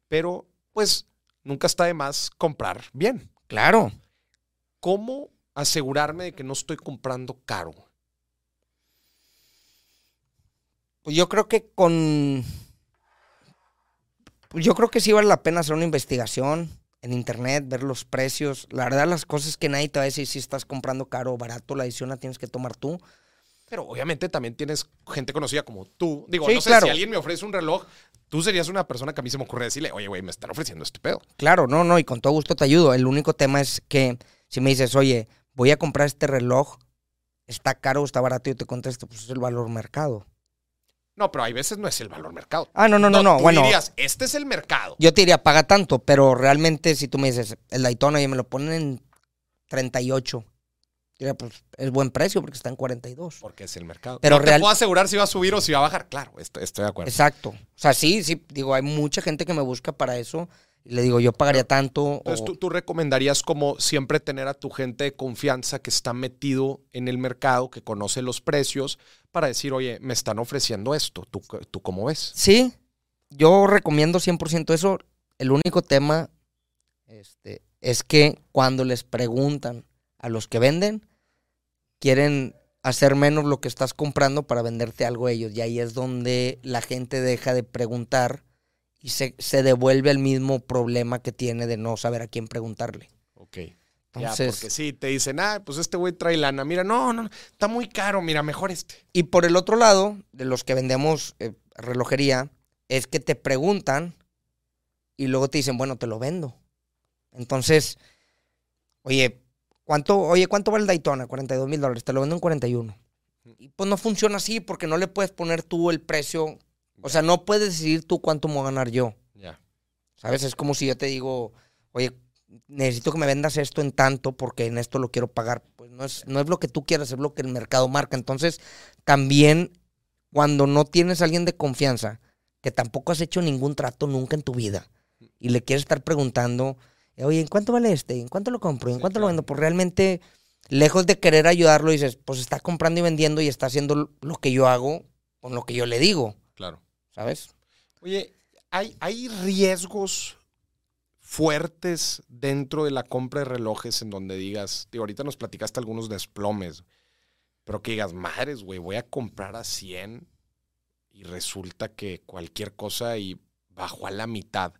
pero pues nunca está de más comprar bien. Claro. ¿Cómo asegurarme de que no estoy comprando caro? Pues yo creo que con. Pues yo creo que sí vale la pena hacer una investigación en internet, ver los precios. La verdad, las cosas que nadie te va a decir si estás comprando caro o barato, la decisión la tienes que tomar tú. Pero obviamente también tienes gente conocida como tú. Digo, Sí, no sé claro. si alguien me ofrece un reloj, tú serías una persona que a mí se me ocurre decirle, oye, güey, me están ofreciendo este pedo. Claro, no, no, y con todo gusto te ayudo. El único tema es que si me dices, oye, voy a comprar este reloj, está caro o está barato, yo te contesto, pues es el valor mercado. No, pero hay veces no es el valor mercado. Ah, no, no, no, no. tú Bueno, dirías, este es el mercado. yo te diría, paga tanto, pero realmente si tú me dices, el Daytona, y me lo ponen en 38, diría, pues es buen precio porque está en 42. Porque es el mercado. Pero no real- te puedo asegurar si va a subir o si va a bajar. Claro, estoy, estoy de acuerdo. Exacto. O sea, sí, sí, digo, hay mucha gente que me busca para eso y le digo, yo pagaría tanto. Entonces, o- ¿tú, tú recomendarías como siempre tener a tu gente de confianza que está metido en el mercado, que conoce los precios, para decir, oye, me están ofreciendo esto. ¿Tú, tú cómo ves? Sí, yo recomiendo 100% eso. El único tema este, es que cuando les preguntan a los que venden, quieren hacer menos lo que estás comprando para venderte algo a ellos. Y ahí es donde la gente deja de preguntar y se, se devuelve al mismo problema que tiene de no saber a quién preguntarle. Ok. ya, Entonces, porque sí, te dicen, ah, pues este güey trae lana. Mira, no, no, está muy caro. Mira, mejor este. Y por el otro lado, de los que vendemos eh, relojería, es que te preguntan y luego te dicen, bueno, te lo vendo. Entonces, oye, ¿cuánto, oye, ¿cuánto vale el Daytona? 42 mil dólares, te lo vendo en 41. Y pues no funciona así porque no le puedes poner tú el precio. O sea, no puedes decidir tú cuánto me voy a ganar yo. Ya. ¿Sabes? Es como si yo te digo, oye, necesito que me vendas esto en tanto porque en esto lo quiero pagar. Pues no es, no es lo que tú quieras, es lo que el mercado marca. Entonces, también cuando no tienes a alguien de confianza, que tampoco has hecho ningún trato nunca en tu vida, y le quieres estar preguntando, oye, ¿en cuánto vale este? ¿En cuánto lo compro? ¿En Sí, cuánto lo vendo? Pues realmente, lejos de querer ayudarlo, dices, pues está comprando y vendiendo y está haciendo lo que yo hago con lo que yo le digo, Claro. ¿Sabes? Oye, ¿hay, hay riesgos fuertes dentro de la compra de relojes en donde digas, digo, ahorita nos platicaste algunos desplomes, pero que digas, madres, güey, voy a comprar a 100 y resulta que cualquier cosa y bajó a la mitad.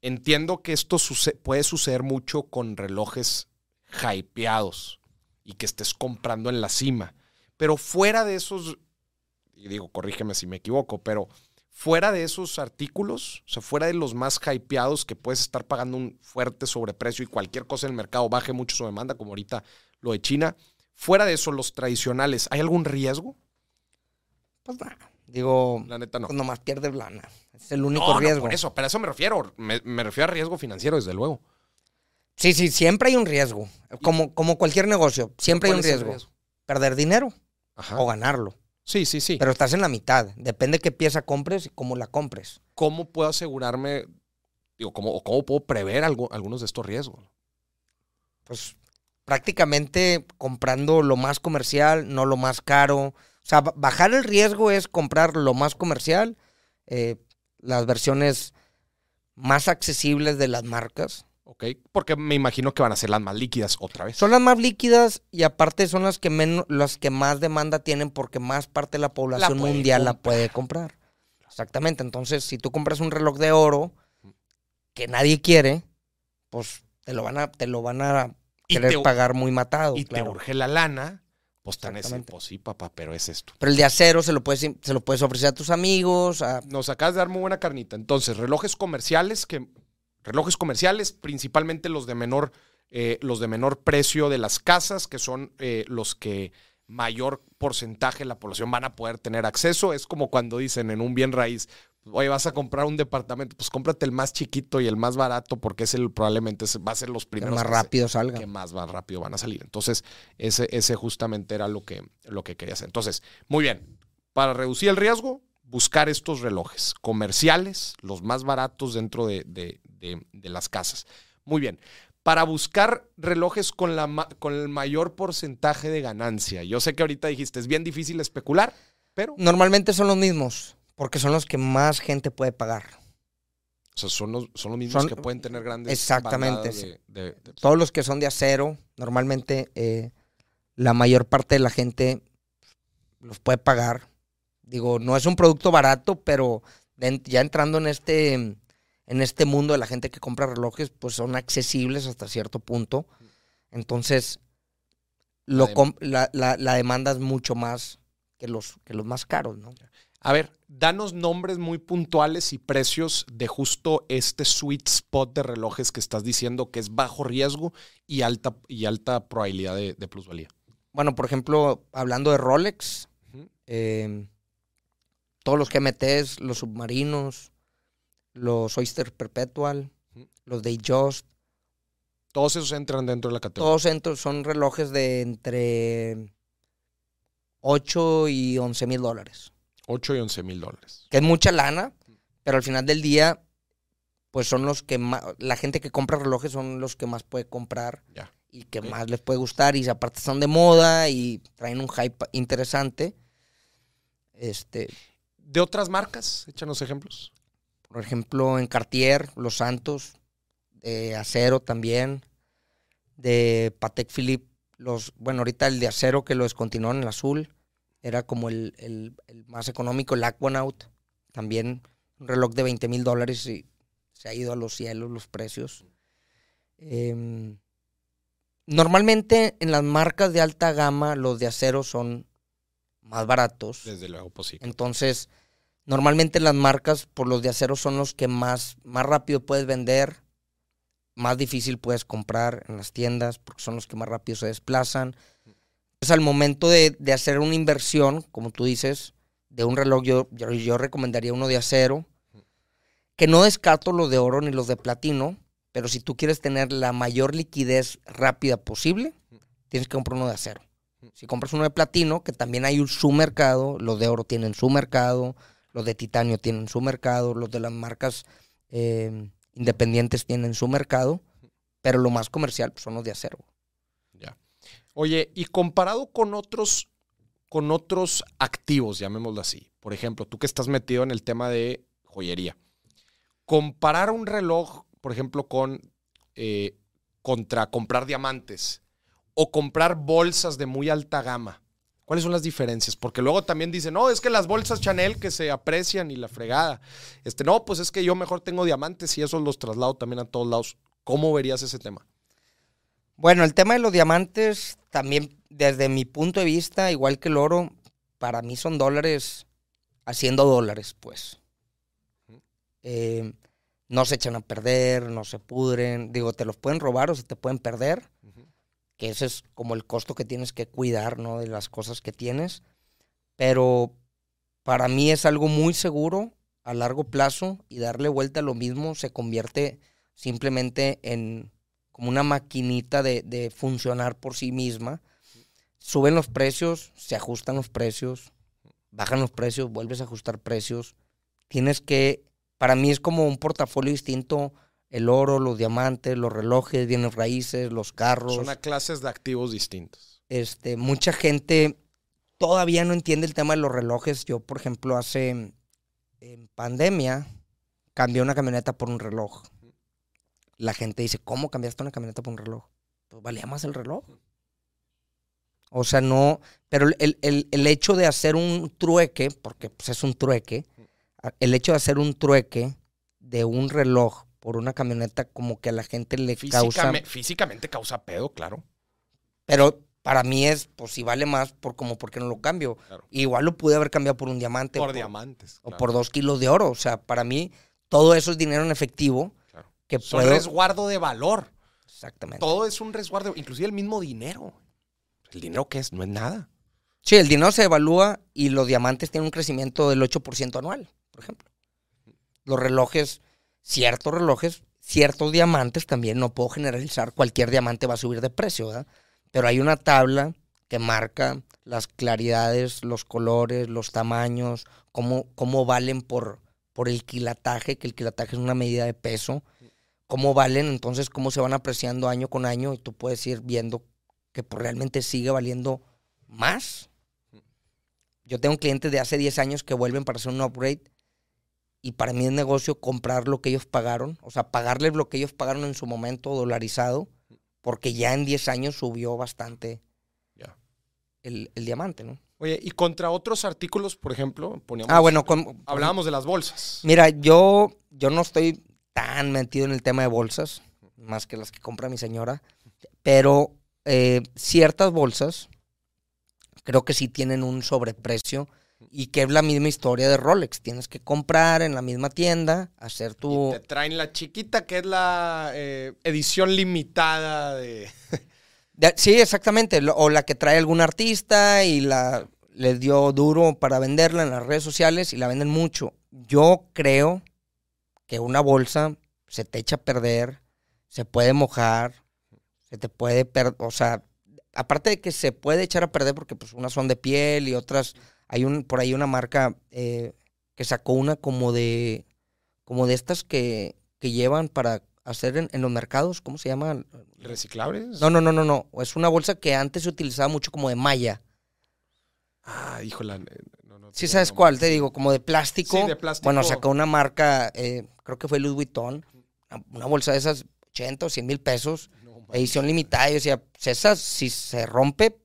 Entiendo que esto puede suceder mucho con relojes hypeados y que estés comprando en la cima, pero fuera de esos, y digo, corrígeme si me equivoco, pero fuera de esos artículos, o sea, fuera de los más hypeados que puedes estar pagando un fuerte sobreprecio y cualquier cosa en el mercado baje mucho su demanda, como ahorita lo de China, fuera de eso, los tradicionales, ¿hay algún riesgo? Pues nada, digo, La neta no. pues nomás pierdes lana. Es el único No, no, riesgo. por eso, pero a eso me refiero. Me, me refiero a riesgo financiero, desde luego. Sí, sí, siempre hay un riesgo. Como, como cualquier negocio, siempre hay ¿Cuál un es el riesgo. Perder dinero Ajá. o ganarlo. Sí, sí, sí. Pero estás en la mitad. Depende qué pieza compres y cómo la compres. ¿Cómo puedo asegurarme, digo, cómo, o cómo puedo prever algo- algunos de estos riesgos? Pues prácticamente comprando lo más comercial, no lo más caro. O sea, ba- bajar el riesgo es comprar lo más comercial, eh, las versiones más accesibles de las marcas. ¿Ok? Porque me imagino que van a ser las más líquidas otra vez. Son las más líquidas y aparte son las que menos, las que más demanda tienen porque más parte de la población mundial la puede comprar. Exactamente. Entonces, si tú compras un reloj de oro que nadie quiere, pues te lo van a, te lo van a querer te- pagar muy matado. y claro. te urge la lana, pues tan Exactamente. pues sí, papá, pero es esto. Pero el de acero se lo puedes, se lo puedes ofrecer a tus amigos. a- Nos acabas de dar muy buena carnita. Entonces, relojes comerciales que relojes comerciales, principalmente los de menor, eh, los de menor precio de las casas, que son eh, los que mayor porcentaje de la población van a poder tener acceso. Es como cuando dicen en un bien raíz, Oye, vas a comprar un departamento, pues cómprate el más chiquito y el más barato porque es el probablemente va a ser los Que primeros más que se- rápido que más, más rápido van a salir. Entonces, ese, ese justamente era lo que, lo que quería hacer. Entonces, muy bien. Para reducir el riesgo, buscar estos relojes comerciales, los más baratos dentro de, de- de- de las casas. Muy bien. Para buscar relojes con, la, con el mayor porcentaje de ganancia. Yo sé que ahorita dijiste, es bien difícil especular, pero Normalmente son los mismos, porque son los que más gente puede pagar. o sea, son, los, son los mismos Son- que pueden tener grandes Exactamente, bandadas sí. de- de- de- Todos los que son de acero, normalmente eh, la mayor parte de la gente los puede pagar. Digo, no es un producto barato, pero ya entrando en este, en este mundo de la gente que compra relojes, pues son accesibles hasta cierto punto. Entonces, lo La demanda es mucho más que los, que los más caros, ¿no? A ver, danos nombres muy puntuales y precios de justo este sweet spot de relojes que estás diciendo que es bajo riesgo y alta, y alta probabilidad de, de plusvalía. Bueno, por ejemplo, hablando de Rolex, eh, todos los GMTs, los submarinos, los Oyster Perpetual, los Datejust, Todos esos entran dentro de la categoría. todos entro- son relojes de entre 8 y 11 mil dólares. 8 y 11 mil dólares. Que es mucha lana, pero al final del día, pues son los que más, la gente que compra relojes son los que más puede comprar y que más les puede gustar y aparte son de moda y traen un hype interesante. Este, ¿De otras marcas? Échanos ejemplos. Por ejemplo, en Cartier, Los Santos, de acero también, de Patek Philippe, los, bueno, ahorita el de acero que lo descontinuaron, el azul, era como el, el- el más económico, el Aquanaut, también un reloj de 20 mil dólares y se ha ido a los cielos los precios. Em, normalmente en las marcas de alta gama los de acero son más baratos. Desde luego, pues sí. Entonces, normalmente las marcas por los de acero son los que más, más rápido puedes vender, más difícil puedes comprar en las tiendas, porque son los que más rápido se desplazan. Entonces, al momento de, de hacer una inversión, como tú dices, de un reloj, yo, yo, recomendaría uno de acero, que no descarto los de oro ni los de platino, pero si tú quieres tener la mayor liquidez rápida posible, tienes que comprar uno de acero. Si compras uno de platino, que también hay un su mercado, los de oro tienen su mercado, los de titanio tienen su mercado, los de las marcas eh, independientes tienen su mercado, pero lo más comercial pues, son los de acero. Ya. Oye, y comparado con otros, con otros activos, llamémoslo así. Por ejemplo, tú que estás metido en el tema de joyería. Comparar un reloj, por ejemplo, con eh, contra comprar diamantes o comprar bolsas de muy alta gama. ¿Cuáles son las diferencias? Porque luego también dicen, no, es que las bolsas Chanel que se aprecian y la fregada. Este, no, pues es que yo mejor tengo diamantes y esos los traslado también a todos lados. ¿Cómo verías ese tema? Bueno, el tema de los diamantes, también desde mi punto de vista, igual que el oro, para mí son dólares haciendo dólares, pues. Eh, no se echan a perder, no se pudren. Digo, te los pueden robar o se te pueden perder, que ese es como el costo que tienes que cuidar, ¿no? De las cosas que tienes. Pero para mí es algo muy seguro a largo plazo y darle vuelta a lo mismo se convierte simplemente en como una maquinita de, de funcionar por sí misma. Suben los precios, se ajustan los precios, bajan los precios, vuelves a ajustar precios. Tienes que, para mí es como un portafolio distinto, el oro, los diamantes, los relojes, bienes raíces, los carros. Son a clases de activos distintos. Este, mucha gente todavía no entiende el tema de los relojes. Yo, por ejemplo, hace en pandemia cambié una camioneta por un reloj. La gente dice, ¿cómo cambiaste una camioneta por un reloj? Pues valía más el reloj. O sea, no, pero el, el- el hecho de hacer un trueque, porque pues, es un trueque, el hecho de hacer un trueque de un reloj por una camioneta como que a la gente le causa... Físicame- físicamente causa pedo, claro. Pero para mí es, pues si vale más, por como porque no lo cambio. Claro. Igual lo pude haber cambiado por un diamante. Por diamantes. O claro, por dos kilos de oro. O sea, para mí todo eso es dinero en efectivo claro. que Son puedo... resguardo de valor. Exactamente. Todo es un resguardo, inclusive el mismo dinero. ¿El dinero qué es? No es nada. Sí, el dinero se evalúa y los diamantes tienen un crecimiento del 8% anual, por ejemplo. los relojes, ciertos relojes, ciertos diamantes también, no puedo generalizar, cualquier diamante va a subir de precio, ¿verdad? Pero hay una tabla que marca las claridades, los colores, los tamaños, cómo, cómo valen por, por el quilataje, que el quilataje es una medida de peso, cómo valen, entonces cómo se van apreciando año con año y tú puedes ir viendo que pues, realmente sigue valiendo más. Yo tengo clientes de hace 10 años que vuelven para hacer un upgrade y para mí es negocio comprar lo que ellos pagaron, o sea, pagarles lo que ellos pagaron en su momento dolarizado, porque ya en 10 años subió bastante el, el diamante, ¿no? Oye, y contra otros artículos, por ejemplo, poníamos. Ah, bueno, con- Hablábamos de las bolsas. Mira, yo, yo no estoy tan metido en el tema de bolsas, más que las que compra mi señora, pero eh, ciertas bolsas creo que sí tienen un sobreprecio y que es la misma historia de Rolex. Tienes que comprar en la misma tienda, hacer Y tu... te traen la chiquita, que es la eh, edición limitada de. [laughs] De- sí, exactamente. O la que trae algún artista y la les dio duro para venderla en las redes sociales y la venden mucho. Yo creo que una bolsa se te echa a perder, se puede mojar, se te puede perder, o sea, aparte de que se puede echar a perder porque pues unas son de piel y otras, hay un por ahí una marca eh, que sacó una como de como de estas que, que llevan para hacer en, en los mercados, ¿cómo se llaman? ¿Reciclables? No, no, no, no, no. Es una bolsa que antes se utilizaba mucho como de malla. Ah, híjola. eh, No, no Sí, sabes cuál, te digo, como de plástico. Sí, de plástico. Bueno, sacó una marca, eh, creo que fue Louis Vuitton, una- bolsa de esas 80 o 100 mil pesos, No, edición limitada. Y decía, pues esa, si se rompe,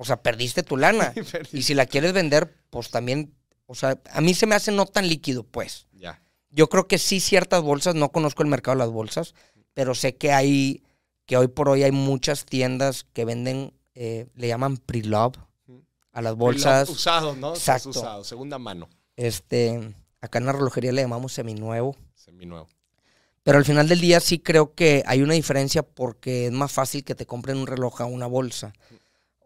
o sea, perdiste tu lana. [laughs] Y si la quieres vender, pues también, o sea, a mí se me hace no tan líquido, pues. Ya. Yo creo que sí ciertas bolsas, no conozco el mercado de las bolsas, pero sé que hay, que hoy por hoy hay muchas tiendas que venden, eh, le llaman pre-love a las bolsas. Usados, ¿no? Exacto. Usado, segunda mano. Este, acá en la relojería le llamamos seminuevo. Seminuevo. Pero al final del día sí creo que hay una diferencia porque es más fácil que te compren un reloj a una bolsa.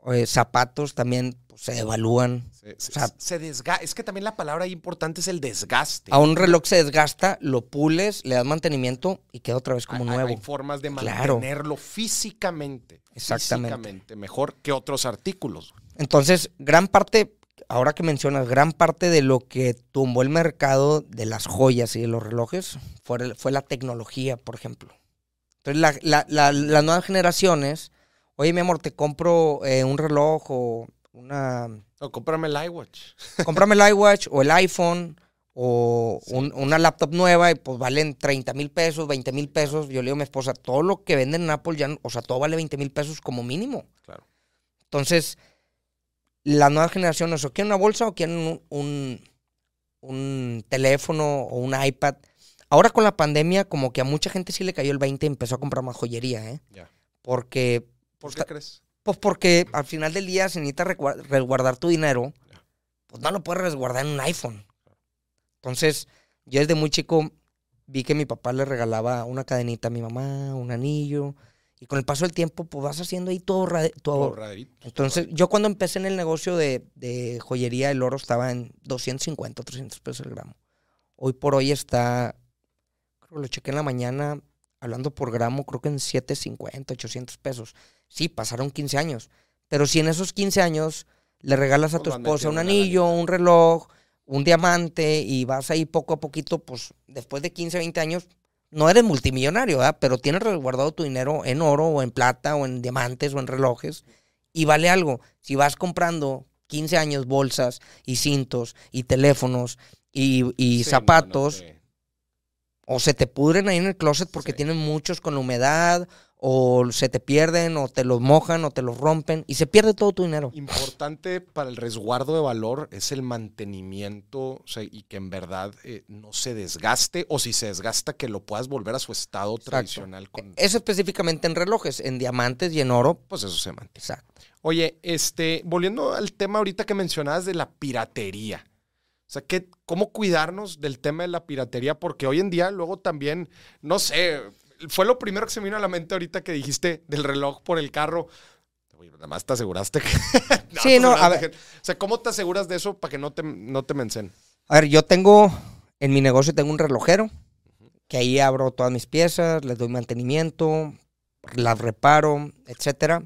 Eh, zapatos también pues, se devalúan. Se, se, O sea- se desga- Es que también la palabra importante es el desgaste. A un reloj se desgasta, lo pules, le das mantenimiento y queda otra vez como Hay- nuevo. Hay formas de Claro. mantenerlo físicamente. Exactamente. Físicamente, mejor que otros artículos. Entonces, gran parte, ahora que mencionas, gran parte de lo que tumbó el mercado de las joyas y de los relojes fue, fue la tecnología, por ejemplo. Entonces, la- la- la- las nuevas generaciones, oye, mi amor, te compro eh, un reloj o una... No, cómprame el iWatch. [laughs] Cómprame el iWatch o el iPhone o un- una laptop nueva y pues valen 30 mil pesos, 20 mil pesos. Yo le digo a mi esposa, todo lo que venden en Apple ya, o sea, todo vale 20 mil pesos como mínimo. Claro. Entonces, las nuevas generaciones o quieren una bolsa o quieren un, un, un teléfono o un iPad. Ahora con la pandemia, como que a mucha gente sí le cayó el 20 y empezó a comprar más joyería, ¿eh? Ya. Porque, ¿Por Está- qué crees? pues porque al final del día, si necesitas resguardar tu dinero, pues no lo puedes resguardar en un iPhone. Entonces, yo desde muy chico vi que mi papá le regalaba una cadenita a mi mamá, un anillo, y con el paso del tiempo, pues vas haciendo ahí todo, todo, entonces, yo cuando empecé en el negocio de, de joyería, el oro estaba en 250, 300 pesos el gramo. Hoy por hoy está, creo que lo chequé en la mañana, hablando por gramo, creo que en 750, 800 pesos. Sí, pasaron 15 años. Pero si en esos 15 años le regalas a tu esposa un anillo, un reloj, un diamante, y vas ahí poco a poquito, pues después de 15, 20 años, no eres multimillonario, ¿verdad? Pero tienes resguardado tu dinero en oro o en plata o en diamantes o en relojes y vale algo. Si vas comprando 15 años bolsas y cintos y teléfonos y, y Sí, zapatos, no o se te pudren ahí en el closet porque Sí. tienen muchos con la humedad, o se te pierden, o te los mojan, o te los rompen, y se pierde todo tu dinero. Importante para el resguardo de valor es el mantenimiento o sea, y que en verdad eh, no se desgaste o si se desgasta que lo puedas volver a su estado tradicional con Eso específicamente en relojes, en diamantes y en oro. pues eso se mantiene. Exacto. Oye, este, volviendo al tema ahorita que mencionabas de la piratería. O sea, ¿qué, ¿cómo cuidarnos del tema de la piratería? Porque hoy en día luego también, no sé, fue lo primero que se me vino a la mente ahorita que dijiste del reloj por el carro. Oye, nada más te aseguraste que... [laughs] No, Sí, no, a ver. que- O sea, ¿cómo te aseguras de eso para que no te, no te mencen? A ver, yo tengo En mi negocio tengo un relojero, que ahí abro todas mis piezas, les doy mantenimiento, las reparo, etcétera.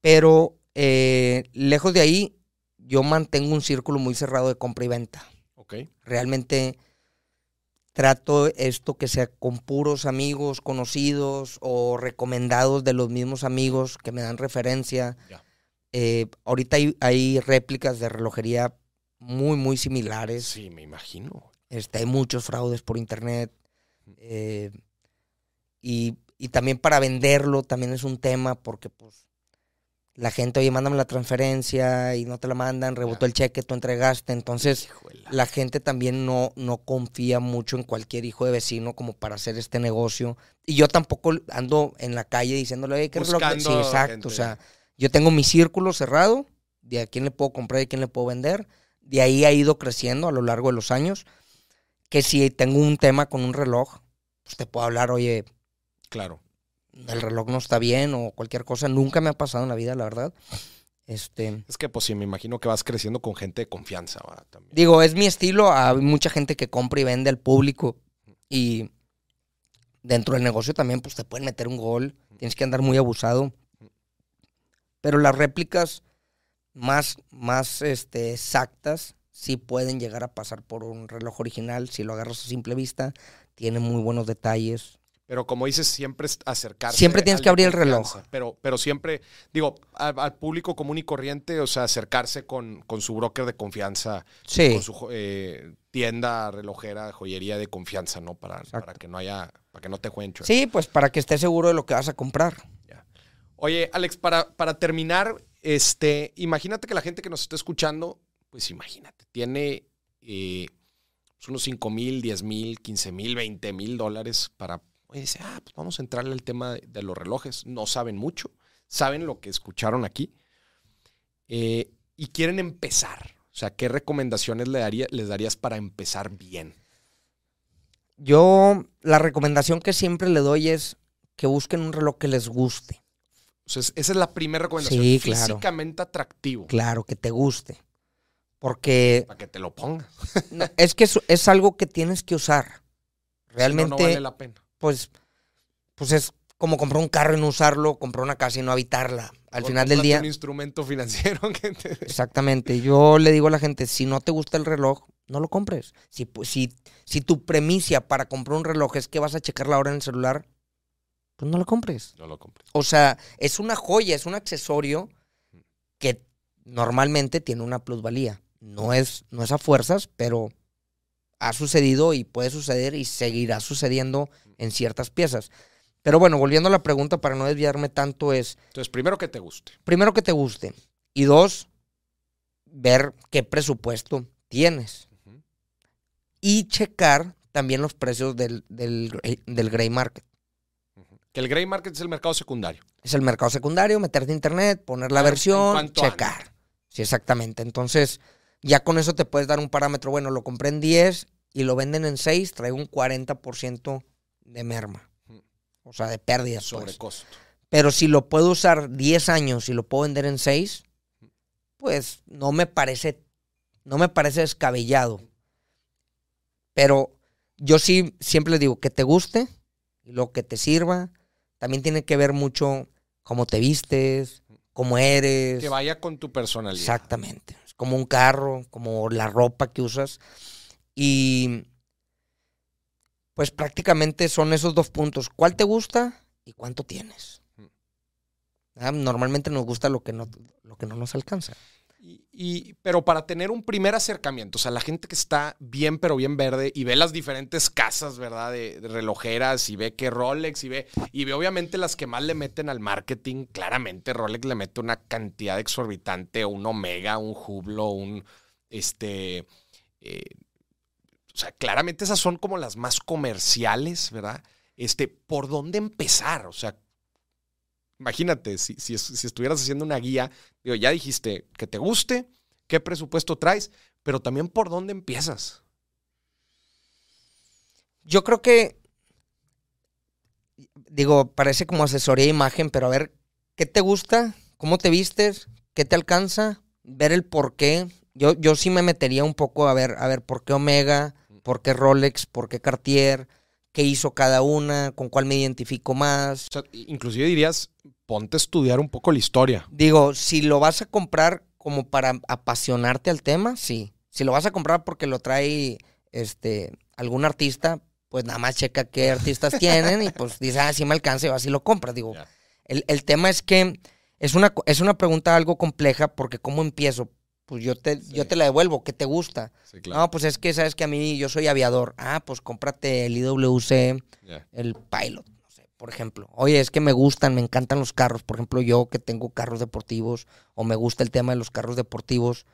Pero eh, lejos de ahí, yo mantengo un círculo muy cerrado de compra y venta. Ok. Realmente trato esto que sea con puros amigos, conocidos o recomendados de los mismos amigos que me dan referencia. Eh, ahorita hay, hay réplicas de relojería muy, muy similares. Sí, me imagino. Este, hay muchos fraudes por internet. eh, y, y también para venderlo también es un tema porque pues la gente, oye, mándame la transferencia y no te la mandan, rebotó el cheque, tú entregaste. Entonces Hijuela. la gente también no, no confía mucho en cualquier hijo de vecino como para hacer este negocio. Y yo tampoco ando en la calle diciéndole, oye, ¿qué reloj? Buscando Sí, exacto. gente. O sea, yo tengo mi círculo cerrado de a quién le puedo comprar y a quién le puedo vender. De ahí ha ido creciendo a lo largo de los años. Que si tengo un tema con un reloj, pues te puedo hablar, oye, Claro. El reloj no está bien o cualquier cosa. Nunca me ha pasado en la vida, la verdad. Este, Es que pues sí, me imagino que vas creciendo con gente de confianza, ¿va? También. digo, es mi estilo. Hay mucha gente que compra y vende al público. Y dentro del negocio también, pues te pueden meter un gol. Tienes que andar muy abusado. Pero las réplicas más, más este, exactas sí pueden llegar a pasar por un reloj original. Si lo agarras a simple vista, tiene muy buenos detalles. Pero como dices, siempre es acercarse. Siempre tienes que abrir el reloj. Pero, pero siempre, digo, al, al público común y corriente, o sea, acercarse con, con su broker de confianza, Sí. con su eh, tienda, relojera, joyería de confianza, ¿no? Para, para que no haya, para que no te jueguen. Sí, pues para que estés seguro de lo que vas a comprar. Oye, Alex, para, para terminar, este, imagínate que la gente que nos está escuchando, pues imagínate, tiene eh, pues, unos 5 mil, 10 mil, 15 mil, 20 mil dólares para, oye, dice, ah, pues vamos a entrarle al tema de, de los relojes. No saben mucho, saben lo que escucharon aquí eh, y quieren empezar. O sea, ¿qué recomendaciones le daría, les darías para empezar bien? Yo la recomendación que siempre le doy es que busquen un reloj que les guste. O sea, esa es la primera recomendación. Sí, claro. Físicamente atractivo. Claro, que te guste. Porque Para que te lo pongas. es que es, es algo que tienes que usar. Realmente, [laughs] Si no, no vale la pena. Pues, pues es como comprar un carro y no usarlo, comprar una casa y no habitarla. Al O final del día, un instrumento financiero [laughs] que te- exactamente. Yo le digo a la gente, si no te gusta el reloj, no lo compres. Si, pu- si, si tu premisa para comprar un reloj es que vas a checar la hora en el celular, pues no lo compres. No lo compres. O sea, es una joya, es un accesorio que normalmente tiene una plusvalía. No es, no es a fuerzas, pero ha sucedido y puede suceder y seguirá sucediendo en ciertas piezas. Pero bueno, volviendo a la pregunta para no desviarme tanto es, Entonces, primero que te guste. primero que te guste y dos, ver qué presupuesto tienes y checar también los precios del, del, del gray market. Que el gray market es el mercado secundario. Es el mercado secundario, meterte a internet, poner la Claro, ¿en versión, checar. Sí, exactamente. Entonces, ya con eso te puedes dar un parámetro. Bueno, lo compré en 10 y lo venden en 6, traigo un 40% de merma. O sea, de pérdidas. Sobre pues. costo. Pero si lo puedo usar 10 años y lo puedo vender en 6, pues no me parece, no me parece descabellado. Pero yo sí siempre les digo que te guste y lo que te sirva. También tiene que ver mucho cómo te vistes, cómo eres. Que vaya con tu personalidad. Exactamente. Como un carro, como la ropa que usas. Y pues prácticamente son esos dos puntos. ¿Cuál te gusta y cuánto tienes? Ah, Normalmente nos gusta lo que no, lo que no nos alcanza. Y, pero para tener un primer acercamiento, o sea, la gente que está bien, pero bien verde y ve las diferentes casas, ¿verdad? De, de relojeras y ve que Rolex y ve, y ve obviamente las que más le meten al marketing. Claramente Rolex le mete una cantidad exorbitante, un Omega, un Jublo, un, este, eh, o sea, claramente esas son como las más comerciales, ¿verdad? Este, ¿por dónde empezar? O sea, imagínate, si, si, es- si estuvieras haciendo una guía, digo, ya dijiste que te guste, qué presupuesto traes, pero también por dónde empiezas. Yo creo que, digo, parece como asesoría de imagen, pero a ver, ¿qué te gusta? ¿Cómo te vistes? ¿Qué te alcanza? Ver el por qué. Yo, yo sí me metería un poco a ver, a ver, ¿por qué Omega? ¿Por qué Rolex? ¿Por qué Cartier? ¿Qué hizo cada una? ¿Con cuál me identifico más? O sea, inclusive dirías, ponte a estudiar un poco la historia. Digo, si lo vas a comprar como para apasionarte al tema, sí. Si lo vas a comprar porque lo trae este algún artista, pues nada más checa qué artistas [laughs] tienen y pues dice, ah, sí me alcanza y así lo compras. Digo, el, el tema es que es una, es una pregunta algo compleja porque ¿cómo empiezo? Pues yo te, yo te la devuelvo, ¿qué te gusta? Sí, claro. No, pues es que sabes que a mí yo soy aviador. Ah, pues cómprate el IWC, el Pilot, no sé, por ejemplo. Oye, es que me gustan, me encantan los carros. Por ejemplo, yo que tengo carros deportivos o me gusta el tema de los carros deportivos,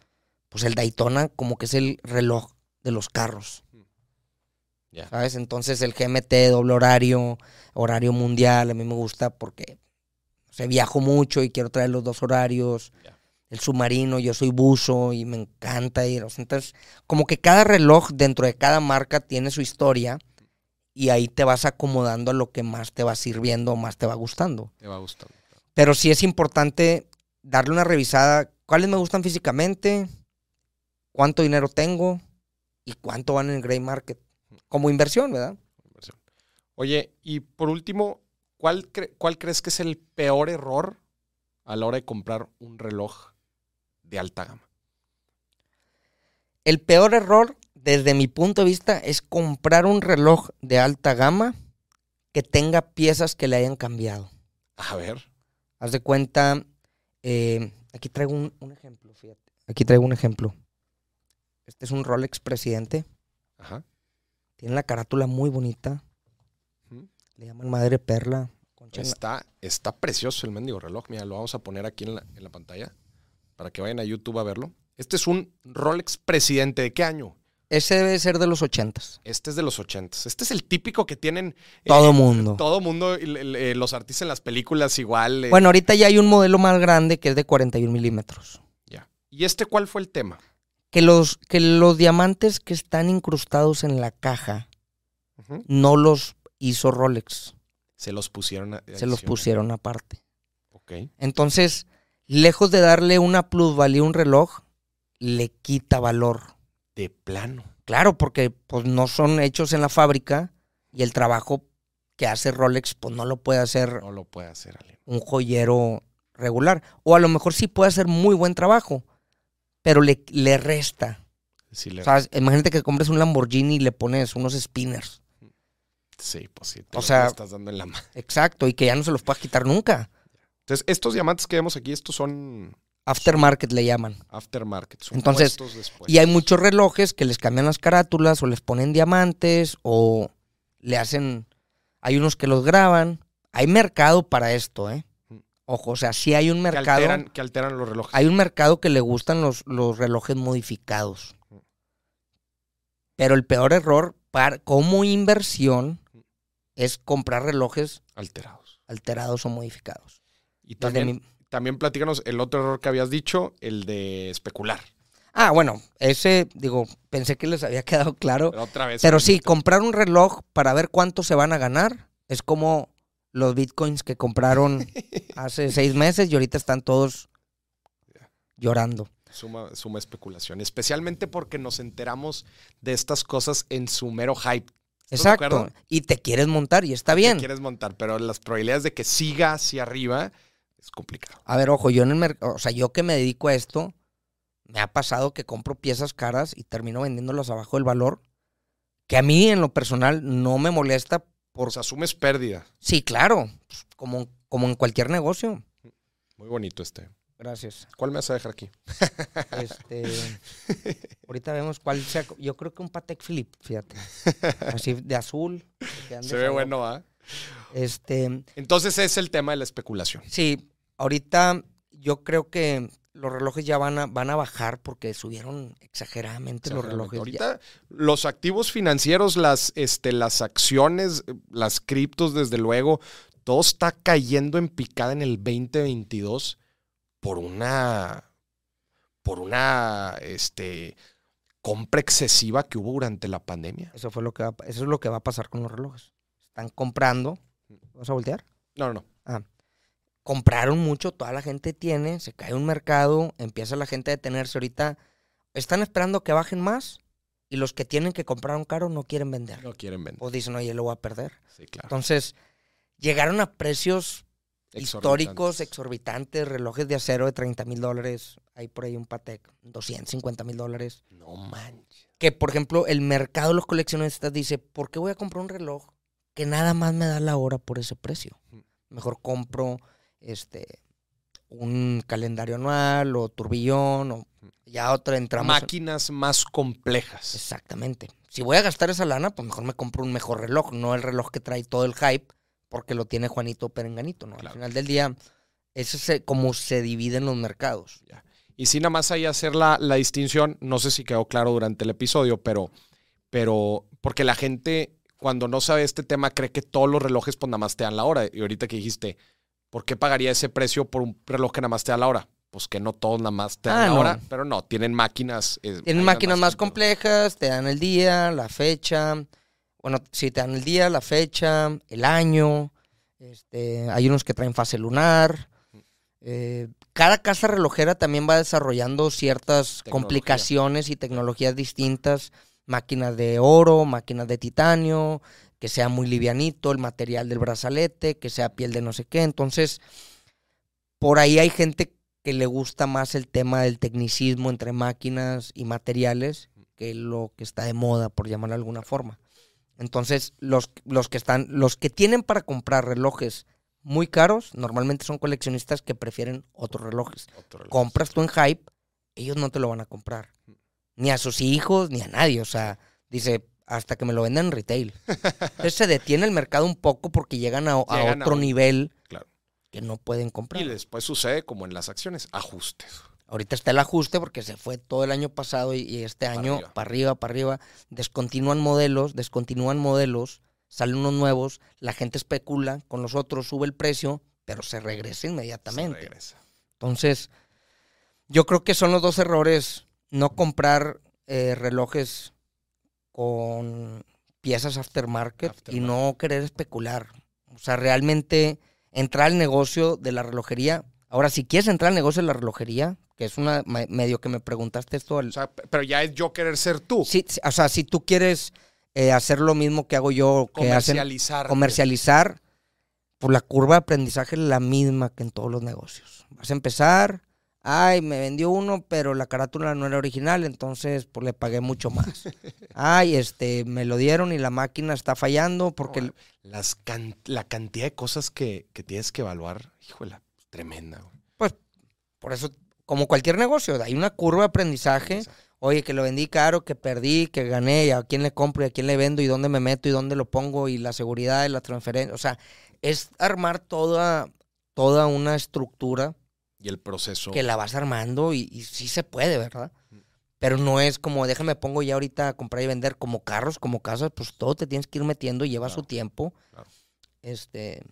pues el Daytona como que es el reloj de los carros. Ya. ¿Sabes? Entonces el GMT, doble horario, horario mundial, a mí me gusta porque o sea, viajo mucho y quiero traer los dos horarios. El submarino, yo soy buzo y me encanta ir. o sea, entonces, como que cada reloj dentro de cada marca tiene su historia y ahí te vas acomodando a lo que más te va sirviendo o más te va gustando. Te va gustando. Pero sí es importante darle una revisada. ¿Cuáles me gustan físicamente? ¿Cuánto dinero tengo? ¿Y cuánto van en el gray market? Como inversión, ¿verdad? Inversión. Oye, y por último, ¿cuál, cre- ¿cuál crees que es el peor error a la hora de comprar un reloj de alta gama? El peor error, desde mi punto de vista, es comprar un reloj de alta gama que tenga piezas que le hayan cambiado. A ver. Haz de cuenta, eh, aquí traigo un, un ejemplo, fíjate. Aquí traigo un ejemplo. Este es un Rolex Presidente. Ajá. Tiene la carátula muy bonita. Le llaman madre perla. Está, está precioso el mendigo reloj. Mira, lo vamos a poner aquí en la, en la pantalla para que vayan a YouTube a verlo. Este es un Rolex Presidente. ¿De qué año? Ese debe ser de los ochentas. Este es de los 80. Este es el típico que tienen eh, Todo mundo. todo mundo, el- el- eh, los artistas en las películas igual. eh, Bueno, ahorita ya hay un modelo más grande que es de 41 milímetros. ya. ¿Y este cuál fue el tema? Que los, que los diamantes que están incrustados en la caja no los hizo Rolex. Se los pusieron. a- Se los pusieron aparte. Ok. Entonces, lejos de darle una plusvalía a un reloj, le quita valor. De plano. Claro, porque pues no son hechos en la fábrica y el trabajo que hace Rolex pues no lo puede hacer No lo puede hacer un joyero regular. O a lo mejor sí puede hacer muy buen trabajo, pero le, le resta. Sí, le- O sea, imagínate que compres un Lamborghini y le pones unos spinners. sí, pues sí. Te o sea- estás dando en la mano. Exacto, y que ya no se los pueda quitar nunca. Entonces, estos diamantes que vemos aquí, estos son Aftermarket le llaman. aftermarket. Son Entonces, después. Y hay muchos relojes que les cambian las carátulas o les ponen diamantes o le hacen... Hay unos que los graban. Hay mercado para esto, ¿eh? Ojo, o sea, sí hay un que mercado... alteran, que alteran los relojes. Hay un mercado que le gustan los, los relojes modificados. Pero el peor error para, como inversión es comprar relojes alterados. alterados o modificados. Y también, mi- también platícanos el otro error que habías dicho, el de especular. Ah, bueno, ese, digo, pensé que les había [laughs] quedado claro. Pero otra vez. Pero sí, comprar un reloj para ver cuánto se van a ganar es como los bitcoins que compraron [laughs] hace seis meses y ahorita están todos llorando. Suma, suma especulación. Especialmente porque nos enteramos de estas cosas en su mero hype. ¿Estás de Exacto. Y te quieres montar y está Te bien. quieres montar, pero las probabilidades de que siga hacia arriba es complicado. A ver, ojo, yo en el mercado, o sea, yo que me dedico a esto, me ha pasado que compro piezas caras y termino vendiéndolas abajo del valor, que a mí en lo personal no me molesta por... O sea, asumes pérdida. sí, claro, pues, como, como en cualquier negocio. Muy bonito este. Gracias. ¿Cuál me vas a dejar aquí? [laughs] Este, ahorita vemos cuál sea. Yo creo que un Patek Philippe, fíjate. Así de azul. Se ve bueno, ¿ah? Este, Entonces es el tema de la especulación. sí, ahorita yo creo que los relojes ya van a, van a bajar porque subieron exageradamente los relojes. ya. Ahorita los activos financieros, las, este, las acciones, las criptos, desde luego, todo está cayendo en picada en el 2022 por una por una este compra excesiva que hubo durante la pandemia. Eso fue lo que va, eso es lo que va a pasar con los relojes. Están comprando. ¿Vas a voltear? No, no, no. Compraron mucho, toda la gente tiene, se cae un mercado, empieza la gente a detenerse ahorita. Están esperando que bajen más y los que tienen que comprar un caro no quieren vender. No quieren vender. O dicen, oye, lo voy a perder. Sí, claro. Entonces, llegaron a precios históricos, Exorbitantes. exorbitantes, relojes de acero de 30 mil dólares. Hay por ahí un Patek, 250 mil dólares. No manches. Que, por ejemplo, el mercado de los coleccionistas dice, ¿por qué voy a comprar un reloj que nada más me da la hora por ese precio? Mejor compro este un calendario anual o turbillón o ya otra entramos. en- Máquinas más complejas. Exactamente. Si voy a gastar esa lana, pues mejor me compro un mejor reloj, no el reloj que trae todo el hype, porque lo tiene Juanito Perenganito, ¿no? Claro. Al final del día, ese es como se dividen los mercados. Y sí, nada más ahí hacer la, la distinción, no sé si quedó claro durante el episodio, pero, pero porque la gente cuando no sabe este tema cree que todos los relojes pues nada más te dan la hora. Y ahorita que dijiste, ¿por qué pagaría ese precio por un reloj que nada más te da la hora? Pues que no todos nada más te dan Ah, la no. hora, pero no, tienen máquinas. eh, Tienen máquinas más complejas. complejas, te dan el día, la fecha. Bueno, sí, te dan el día, la fecha, el año. Este, hay unos que traen fase lunar. Eh, cada casa relojera también va desarrollando ciertas Tecnología. complicaciones y tecnologías distintas. Máquinas de oro, máquinas de titanio, que sea muy livianito el material del brazalete, que sea piel de no sé qué. Entonces, por ahí hay gente que le gusta más el tema del tecnicismo entre máquinas y materiales que lo que está de moda, por llamarlo de alguna forma. Entonces, los, los que están, los que tienen para comprar relojes muy caros, normalmente son coleccionistas que prefieren otros relojes. Otro reloj. Compras tú en hype, ellos no te lo van a comprar. Ni a sus hijos, ni a nadie. O sea, dice, hasta que me lo vendan en retail. Entonces se detiene el mercado un poco porque llegan a, a Llegan a otro un- nivel Claro. que no pueden comprar. Y después sucede como en las acciones, ajustes. Ahorita está el ajuste porque se fue todo el año pasado y, y este Para año arriba. para arriba, para arriba. Descontinúan modelos, descontinúan modelos, salen unos nuevos, la gente especula con los otros, sube el precio, pero se regresa Se inmediatamente. regresa. Entonces, yo creo que son los dos errores. No comprar eh, relojes con piezas aftermarket, y Aftermarket. no querer especular. O sea, realmente entrar al negocio de la relojería. Ahora, si quieres entrar al negocio de la relojería, que es una me- medio que me preguntaste esto. al- O sea, pero ya es yo querer ser tú. Sí, o sea, si tú quieres eh, hacer lo mismo que hago yo, que hacen comercializar. comercializar, pues la curva de aprendizaje es la misma que en todos los negocios. Vas a empezar, ay, me vendió uno, pero la carátula no era original, entonces pues le pagué mucho más. Ay, este, me lo dieron y la máquina está fallando porque No, Las can- la cantidad de cosas que, que tienes que evaluar, híjole, tremenda. güey. pues por eso como cualquier negocio, hay una curva de aprendizaje. Oye, que lo vendí caro, que perdí, que gané, y a quién le compro y a quién le vendo y dónde me meto y dónde lo pongo y la seguridad de la transferencia. O sea, es armar toda, toda una estructura Y el proceso. que la vas armando y, y sí se puede, ¿verdad? Pero no es como, déjame pongo ya ahorita a comprar y vender como carros, como casas, pues todo te tienes que ir metiendo y lleva su tiempo. claro. Este,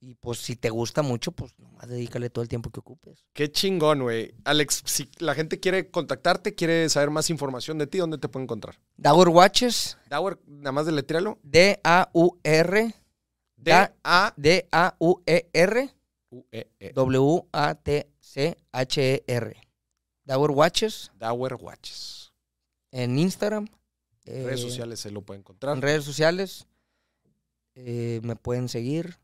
y pues si te gusta mucho, pues nomás dedícale todo el tiempo que ocupes. Qué chingón, güey. Alex, si la gente quiere contactarte, quiere saber más información de ti, ¿dónde te puede encontrar? Dower Watches, Dower, nada más deletréalo. D-A-U-R, Da- D-A-U-E-E. D-A-U-E-R, W-A-T-C-H-E-R. Dower Watches Dower Watches. en Instagram. Redes eh, sociales se lo puede encontrar. En redes sociales eh, me pueden seguir